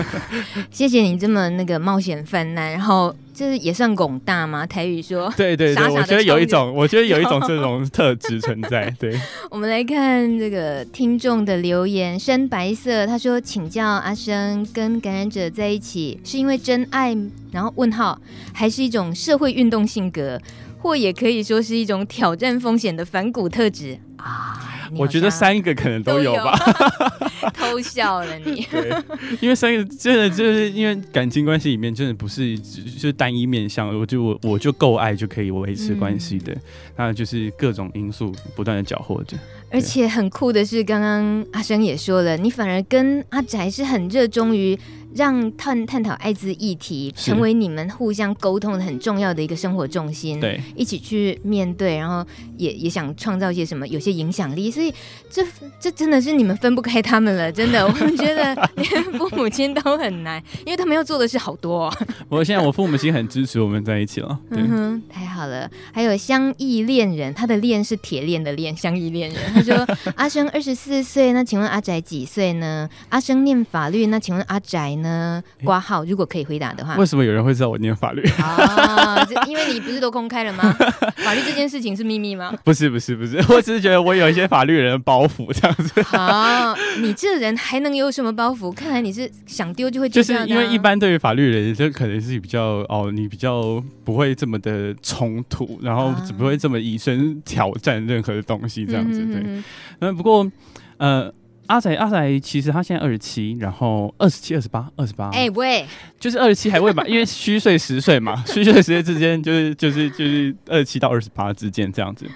[LAUGHS] 谢谢你这么那个冒险犯难，然后这也算广大吗？台语说，对对对，傻傻我觉得有一种，我觉得有一种 [LAUGHS] 这种特质存在。对，[LAUGHS] 我们来看这个听众的留言，深白色他说，请教阿生跟感染者在一起是因为真爱，然后问号，还是一种社会运动性格，或也可以说是一种挑战风险的反骨特质啊？我觉得三个可能都有吧，[LAUGHS] 有 [LAUGHS] 偷笑了你。对，因为三个真的就是因为感情关系里面真的不是就是单一面向，我就我我就够爱就可以维持关系的，那、嗯、就是各种因素不断的搅和着。而且很酷的是，刚刚阿生也说了，你反而跟阿宅是很热衷于。让探探讨艾滋议题成为你们互相沟通的很重要的一个生活重心，对，一起去面对，然后也也想创造一些什么，有些影响力，所以这这真的是你们分不开他们了，真的，我们觉得连父母亲都很难，因为他们要做的事好多哦。我现在我父母亲很支持我们在一起了，[LAUGHS] 对，嗯哼，太好了。还有相异恋人，他的恋是铁链的恋，相异恋人，他说阿生二十四岁，那请问阿宅几岁呢？阿生念法律，那请问阿宅呢？挂号，如果可以回答的话，为什么有人会知道我念法律？啊，[LAUGHS] 因为你不是都公开了吗？法律这件事情是秘密吗？[LAUGHS] 不是，不是，不是，[LAUGHS] 我只是觉得我有一些法律人的包袱这样子。好，你这人还能有什么包袱？看来你是想丢就会丢。就是因为一般对于法律人，就可能是比较哦，你比较不会这么的冲突，然后只不会这么以身挑战任何的东西这样子。对，嗯，不过呃。阿仔，阿仔，其实他现在二十七，然后二十七、二十八、二十八。哎喂，就是二十七还未满，[LAUGHS] 因为虚岁十岁嘛，[LAUGHS] 虚岁十岁之间就是就是就是二十七到二十八之间这样子。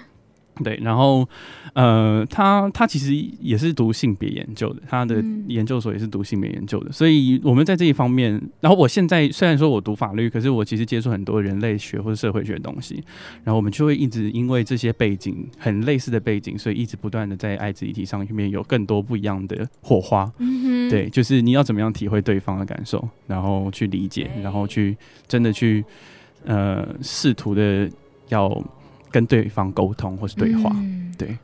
对，然后，呃，他他其实也是读性别研究的，他的研究所也是读性别研究的，所以我们在这一方面，然后我现在虽然说我读法律，可是我其实接触很多人类学或者社会学的东西，然后我们就会一直因为这些背景很类似的背景，所以一直不断的在爱滋议题上面有更多不一样的火花。嗯，对，就是你要怎么样体会对方的感受，然后去理解，然后去真的去呃试图的要。跟对方沟通或是对话，嗯、对，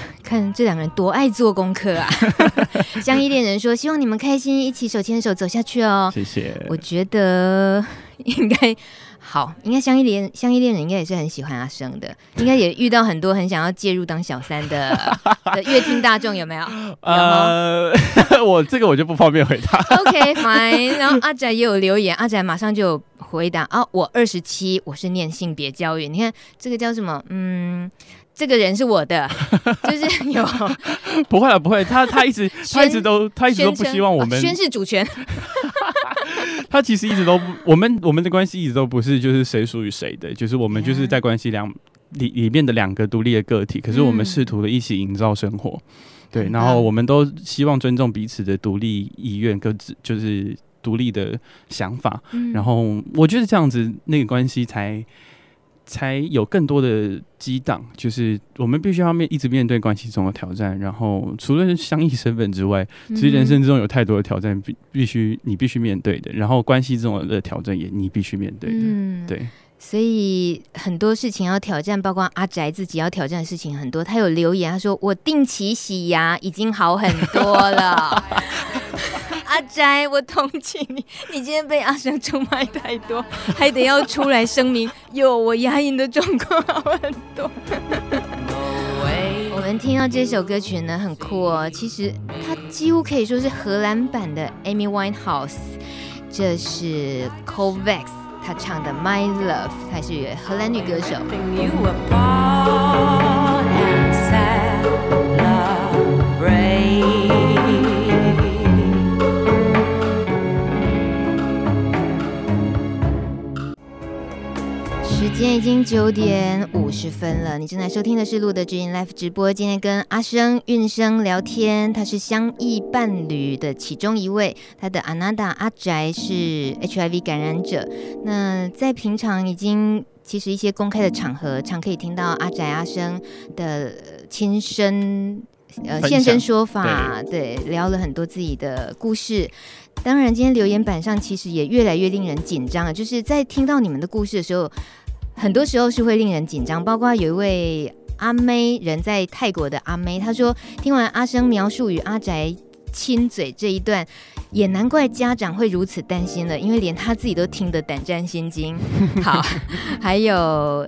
[LAUGHS] 看这两个人多爱做功课啊！[LAUGHS] 相依恋人说：“希望你们开心，一起手牵手走下去哦。”谢谢。我觉得应该好，应该相依恋相依恋人应该也是很喜欢阿生的，应该也遇到很多很想要介入当小三的 [LAUGHS] 的乐听大众，有没有？呃，我这个我就不方便回答。OK fine，然后阿宅也有留言，阿宅马上就回答啊，我二十七，我是念性别教育，你看这个叫什么？嗯。这个人是我的，[LAUGHS] 就是有。[LAUGHS] 不会了，不会，他 [LAUGHS] 他一直他一直都他一直都不希望我们宣誓主权。他其实一直都不，我们我们的关系一直都不是就是谁属于谁的，就是我们就是在关系两里里面的两个独立的个体，可是我们试图的一起营造生活，对，然后我们都希望尊重彼此的独立意愿，各自就是独立的想法，然后我觉得这样子那个关系才。才有更多的激荡，就是我们必须要面一直面对关系中的挑战。然后除了相异身份之外，其实人生之中有太多的挑战必必须你必须面对的。然后关系这种的挑战也你必须面对的。嗯，对。所以很多事情要挑战，包括阿宅自己要挑战的事情很多。他有留言，他说：“我定期洗牙已经好很多了。” [LAUGHS] [LAUGHS] 阿宅，我同情你，你今天被阿生出卖太多，还得要出来声明，哟，我牙龈的状况好很多。[LAUGHS] 我们听到这首歌曲呢，很酷哦，其实它几乎可以说是荷兰版的 Amy Winehouse，这是 Kovacs 他唱的 My Love，她是荷兰女歌手。时间已经九点五十分了，你正在收听的是路德之音 Live 直播。今天跟阿生、韵生聊天，他是相异伴侣的其中一位，他的阿娜达阿宅是 HIV 感染者。那在平常已经其实一些公开的场合，常可以听到阿宅阿生的亲身呃现身说法，对，对，聊了很多自己的故事。当然，今天留言板上其实也越来越令人紧张了，就是在听到你们的故事的时候。很多时候是会令人紧张，包括有一位阿妹，人在泰国的阿妹，她说听完阿生描述与阿宅亲嘴这一段，也难怪家长会如此担心了，因为连他自己都听得胆战心惊。[LAUGHS] 好，还有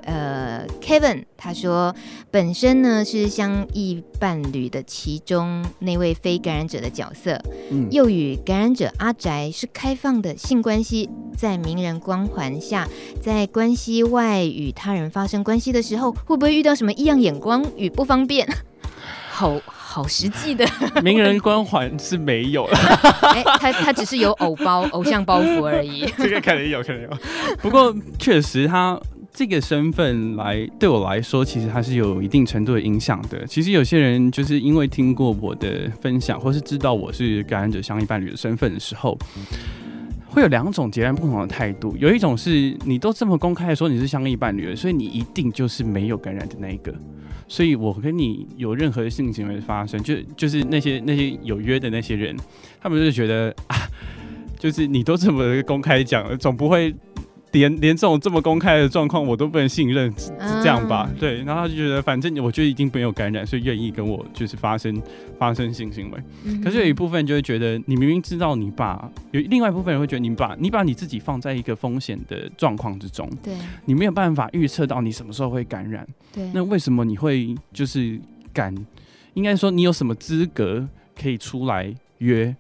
呃，Kevin，他说本身呢是相异伴侣的其中那位非感染者的角色，嗯，又与感染者阿宅是开放的性关系，在名人光环下，在关系外与他人发生关系的时候，会不会遇到什么异样眼光与不方便？好。好实际的 [LAUGHS] 名人光环是没有了，[LAUGHS] 哎，他他只是有偶包、偶像包袱而已。[LAUGHS] 这个可能有，可能有。不过确实，他这个身份来对我来说，其实他是有一定程度的影响的。其实有些人就是因为听过我的分享，或是知道我是感染者相依伴侣的身份的时候，会有两种截然不同的态度。有一种是你都这么公开的说你是相依伴侣了，所以你一定就是没有感染的那一个。所以，我跟你有任何的性行为发生，就就是那些那些有约的那些人，他们就觉得啊，就是你都这么公开讲了，总不会。连连这种这么公开的状况我都不能信任，是这样吧？嗯、对，然后他就觉得反正我觉得已经没有感染，所以愿意跟我就是发生发生性行为。嗯、可是有一部分就会觉得，你明明知道你把有另外一部分人会觉得你把你把你自己放在一个风险的状况之中，对，你没有办法预测到你什么时候会感染，对，那为什么你会就是敢？应该说你有什么资格可以出来约？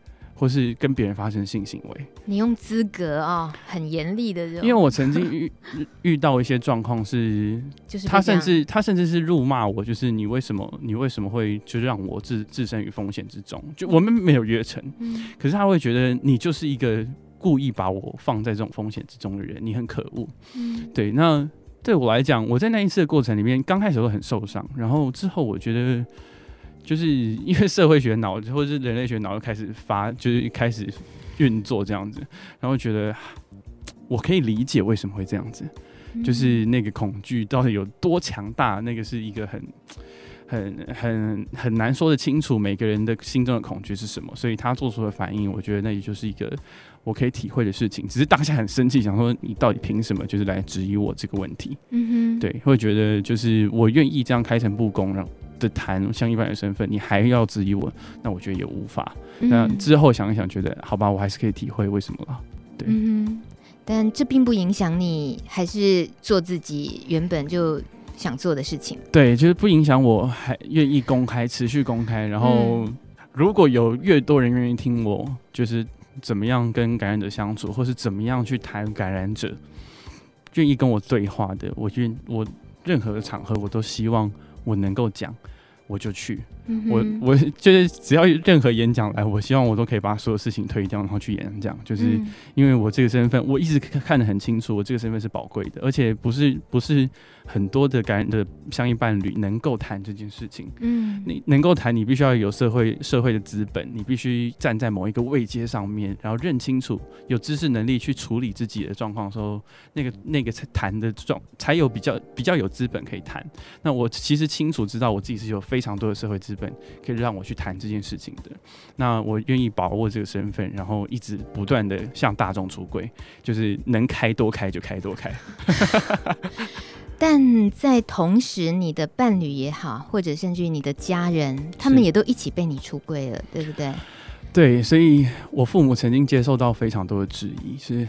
或是跟别人发生性行为，你用资格啊、哦，很严厉的。因为我曾经遇遇到一些状况是，就是他甚至他甚至是辱骂我，就是你为什么你为什么会就让我置置身于风险之中？就我们没有约成，嗯、可是他会觉得你就是一个故意把我放在这种风险之中的人，你很可恶。嗯，对。那对我来讲，我在那一次的过程里面，刚开始会很受伤，然后之后我觉得。就是因为社会学脑或者是人类学脑又开始发，就是开始运作这样子，然后觉得我可以理解为什么会这样子，就是那个恐惧到底有多强大，那个是一个很很很很难说得清楚每个人的心中的恐惧是什么，所以他做出的反应，我觉得那也就是一个我可以体会的事情，只是当下很生气，想说你到底凭什么就是来质疑我这个问题？嗯哼，对，会觉得就是我愿意这样开诚布公让。的谈像一般人的身份，你还要质疑我，那我觉得也无法。那之后想一想，觉得好吧，我还是可以体会为什么了。对，嗯，但这并不影响你还是做自己原本就想做的事情。对，就是不影响我还愿意公开，持续公开。然后如果有越多人愿意听我，就是怎么样跟感染者相处，或是怎么样去谈感染者，愿意跟我对话的，我愿我任何的场合我都希望我能够讲。我就去，嗯、我我就是只要任何演讲来，我希望我都可以把所有事情推掉，然后去演讲。就是因为我这个身份，我一直看得很清楚，我这个身份是宝贵的，而且不是不是很多的感染的相应伴侣能够谈这件事情。嗯，你能够谈，你必须要有社会社会的资本，你必须站在某一个位阶上面，然后认清楚，有知识能力去处理自己的状况的时候，那个那个才谈的状才有比较比较有资本可以谈。那我其实清楚知道我自己是有。非常多的社会资本可以让我去谈这件事情的，那我愿意把握这个身份，然后一直不断的向大众出柜，就是能开多开就开多开。[LAUGHS] 但在同时，你的伴侣也好，或者甚至于你的家人，他们也都一起被你出柜了，对不对？对，所以我父母曾经接受到非常多的质疑，是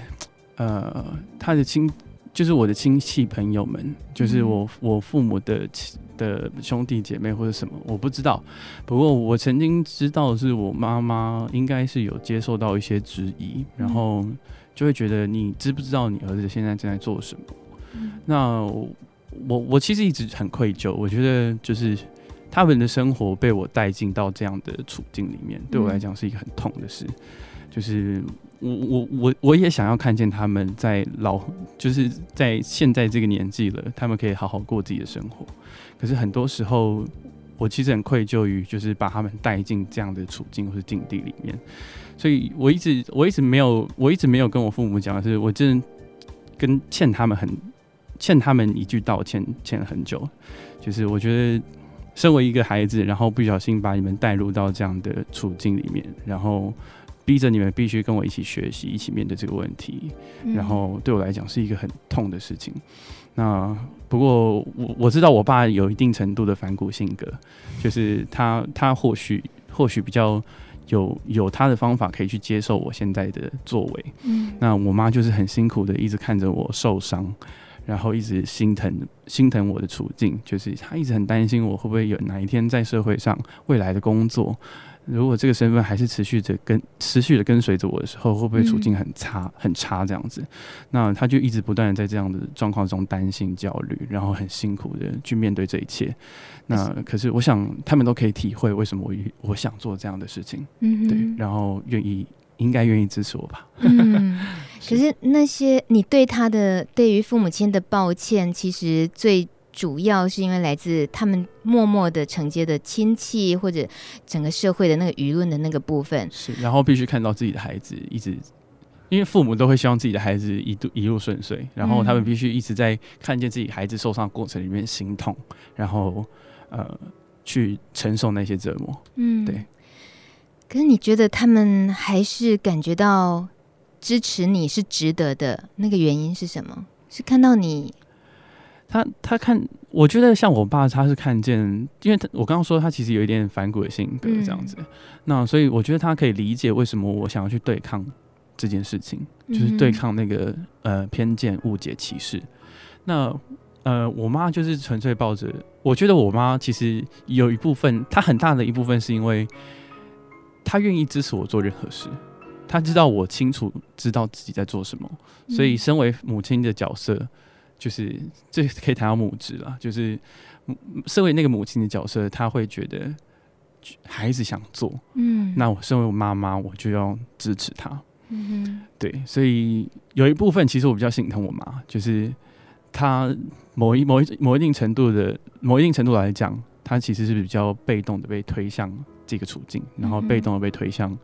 呃，他的亲，就是我的亲戚朋友们，就是我我父母的亲。的兄弟姐妹或者什么，我不知道。不过我曾经知道，是我妈妈应该是有接受到一些质疑，然后就会觉得你知不知道你儿子现在正在做什么？嗯、那我我其实一直很愧疚，我觉得就是他们的生活被我带进到这样的处境里面，对我来讲是一个很痛的事。就是我我我我也想要看见他们在老，就是在现在这个年纪了，他们可以好好过自己的生活。可是很多时候，我其实很愧疚于，就是把他们带进这样的处境或是境地里面，所以我一直我一直没有我一直没有跟我父母讲的是，我真的跟欠他们很欠他们一句道歉，欠了很久。就是我觉得，身为一个孩子，然后不小心把你们带入到这样的处境里面，然后逼着你们必须跟我一起学习，一起面对这个问题，然后对我来讲是一个很痛的事情。那不过我我知道我爸有一定程度的反骨性格，就是他他或许或许比较有有他的方法可以去接受我现在的作为。嗯，那我妈就是很辛苦的一直看着我受伤，然后一直心疼心疼我的处境，就是他一直很担心我会不会有哪一天在社会上未来的工作。如果这个身份还是持续着跟持续的跟随着我的时候，会不会处境很差、嗯、很差这样子？那他就一直不断的在这样的状况中担心、焦虑，然后很辛苦的去面对这一切。那可是我想他们都可以体会为什么我我想做这样的事情，嗯，对，然后愿意应该愿意支持我吧。嗯，[LAUGHS] 可是那些你对他的对于父母亲的抱歉，其实最。主要是因为来自他们默默的承接的亲戚或者整个社会的那个舆论的那个部分，是，然后必须看到自己的孩子一直，因为父母都会希望自己的孩子一度一路顺遂，然后他们必须一直在看见自己孩子受伤的过程里面心痛，然后呃去承受那些折磨，嗯，对。可是你觉得他们还是感觉到支持你是值得的，那个原因是什么？是看到你。他他看，我觉得像我爸，他是看见，因为他我刚刚说他其实有一点反骨的性格这样子，嗯、那所以我觉得他可以理解为什么我想要去对抗这件事情，就是对抗那个呃偏见、误解、歧视。那呃，我妈就是纯粹抱着，我觉得我妈其实有一部分，她很大的一部分是因为她愿意支持我做任何事，他知道我清楚知道自己在做什么，所以身为母亲的角色。就是这可以谈到母职了，就是身为那个母亲的角色，他会觉得孩子想做，嗯，那我身为我妈妈，我就要支持他，嗯哼，对，所以有一部分其实我比较心疼我妈，就是她某一某一某一定程度的某一定程度来讲，她其实是比较被动的被推向这个处境，然后被动的被推向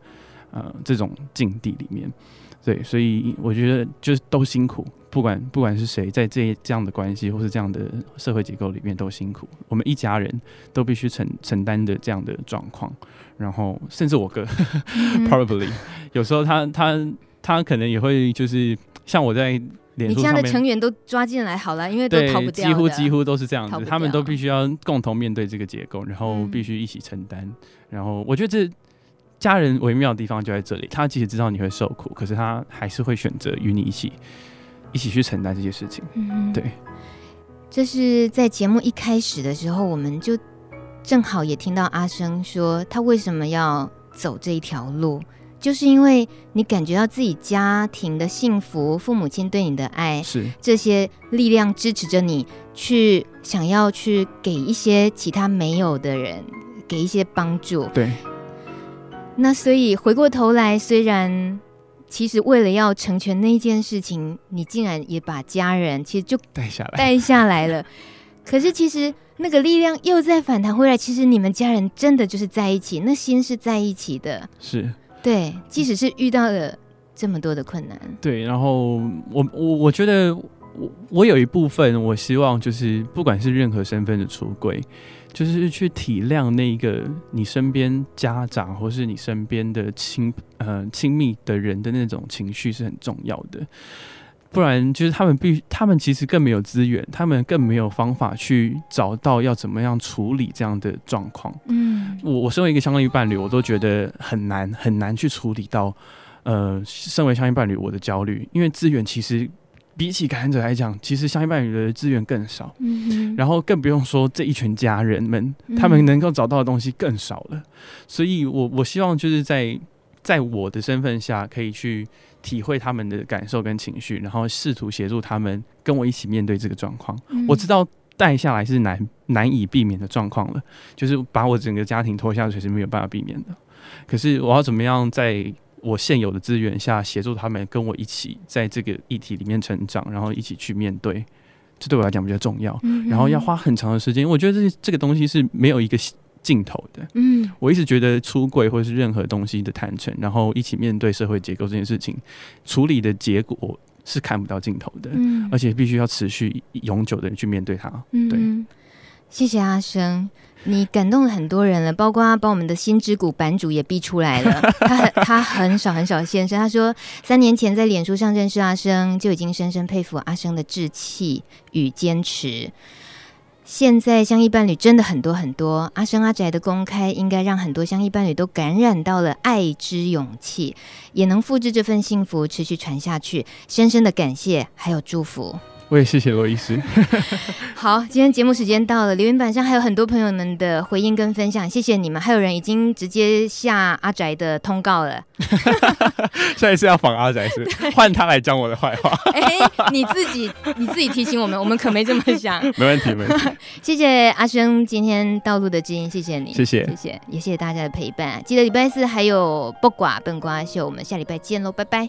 呃这种境地里面。对，所以我觉得就是都辛苦，不管不管是谁，在这这样的关系或是这样的社会结构里面都辛苦，我们一家人都必须承承担的这样的状况，然后甚至我哥、嗯、[LAUGHS] probably 有时候他他他可能也会就是像我在你家的成员都抓进来好了，因为都逃不掉，几乎几乎都是这样子，他们都必须要共同面对这个结构，然后必须一起承担，然后我觉得这。家人微妙的地方就在这里，他即使知道你会受苦，可是他还是会选择与你一起一起去承担这些事情。嗯，对。这是在节目一开始的时候，我们就正好也听到阿生说，他为什么要走这一条路，就是因为你感觉到自己家庭的幸福，父母亲对你的爱，是这些力量支持着你去想要去给一些其他没有的人给一些帮助。对。那所以回过头来，虽然其实为了要成全那件事情，你竟然也把家人其实就带下来带下来了。[LAUGHS] 可是其实那个力量又在反弹回来，其实你们家人真的就是在一起，那心是在一起的。是，对，即使是遇到了这么多的困难，对。然后我我我觉得我我有一部分我希望就是不管是任何身份的出柜。就是去体谅那个你身边家长或是你身边的亲呃亲密的人的那种情绪是很重要的，不然就是他们必他们其实更没有资源，他们更没有方法去找到要怎么样处理这样的状况。嗯，我我身为一个相依伴侣，我都觉得很难很难去处理到，呃，身为相依伴侣我的焦虑，因为资源其实。比起感染者来讲，其实相依伴侣的资源更少，嗯，然后更不用说这一群家人们，他们能够找到的东西更少了。嗯、所以我我希望就是在在我的身份下，可以去体会他们的感受跟情绪，然后试图协助他们跟我一起面对这个状况。嗯、我知道带下来是难难以避免的状况了，就是把我整个家庭拖下水是没有办法避免的。可是我要怎么样在？我现有的资源下，协助他们跟我一起在这个议题里面成长，然后一起去面对，这对我来讲比较重要。嗯、然后要花很长的时间，我觉得这这个东西是没有一个尽头的。嗯，我一直觉得出柜或者是任何东西的坦诚，然后一起面对社会结构这件事情，处理的结果是看不到尽头的。嗯，而且必须要持续永久的去面对它。嗯，对。谢谢阿生。你感动了很多人了，包括把我们的心之谷版主也逼出来了。[LAUGHS] 他很他很少很少现身。他说，三年前在脸书上认识阿生，就已经深深佩服阿生的志气与坚持。现在相依伴侣真的很多很多，阿生阿宅的公开应该让很多相依伴侣都感染到了爱之勇气，也能复制这份幸福，持续传下去。深深的感谢，还有祝福。我也谢谢罗医师。[LAUGHS] 好，今天节目时间到了，留言板上还有很多朋友们的回应跟分享，谢谢你们。还有人已经直接下阿宅的通告了。[LAUGHS] [LAUGHS] 下一次要访阿宅是换他来讲我的坏话。哎、欸，你自己你自己提醒我们，我们可没这么想。没问题，没问题。谢谢阿生今天道路的指引，谢谢你，谢谢，谢谢，也谢谢大家的陪伴。记得礼拜四还有不寡笨瓜秀，我们下礼拜见喽，拜拜。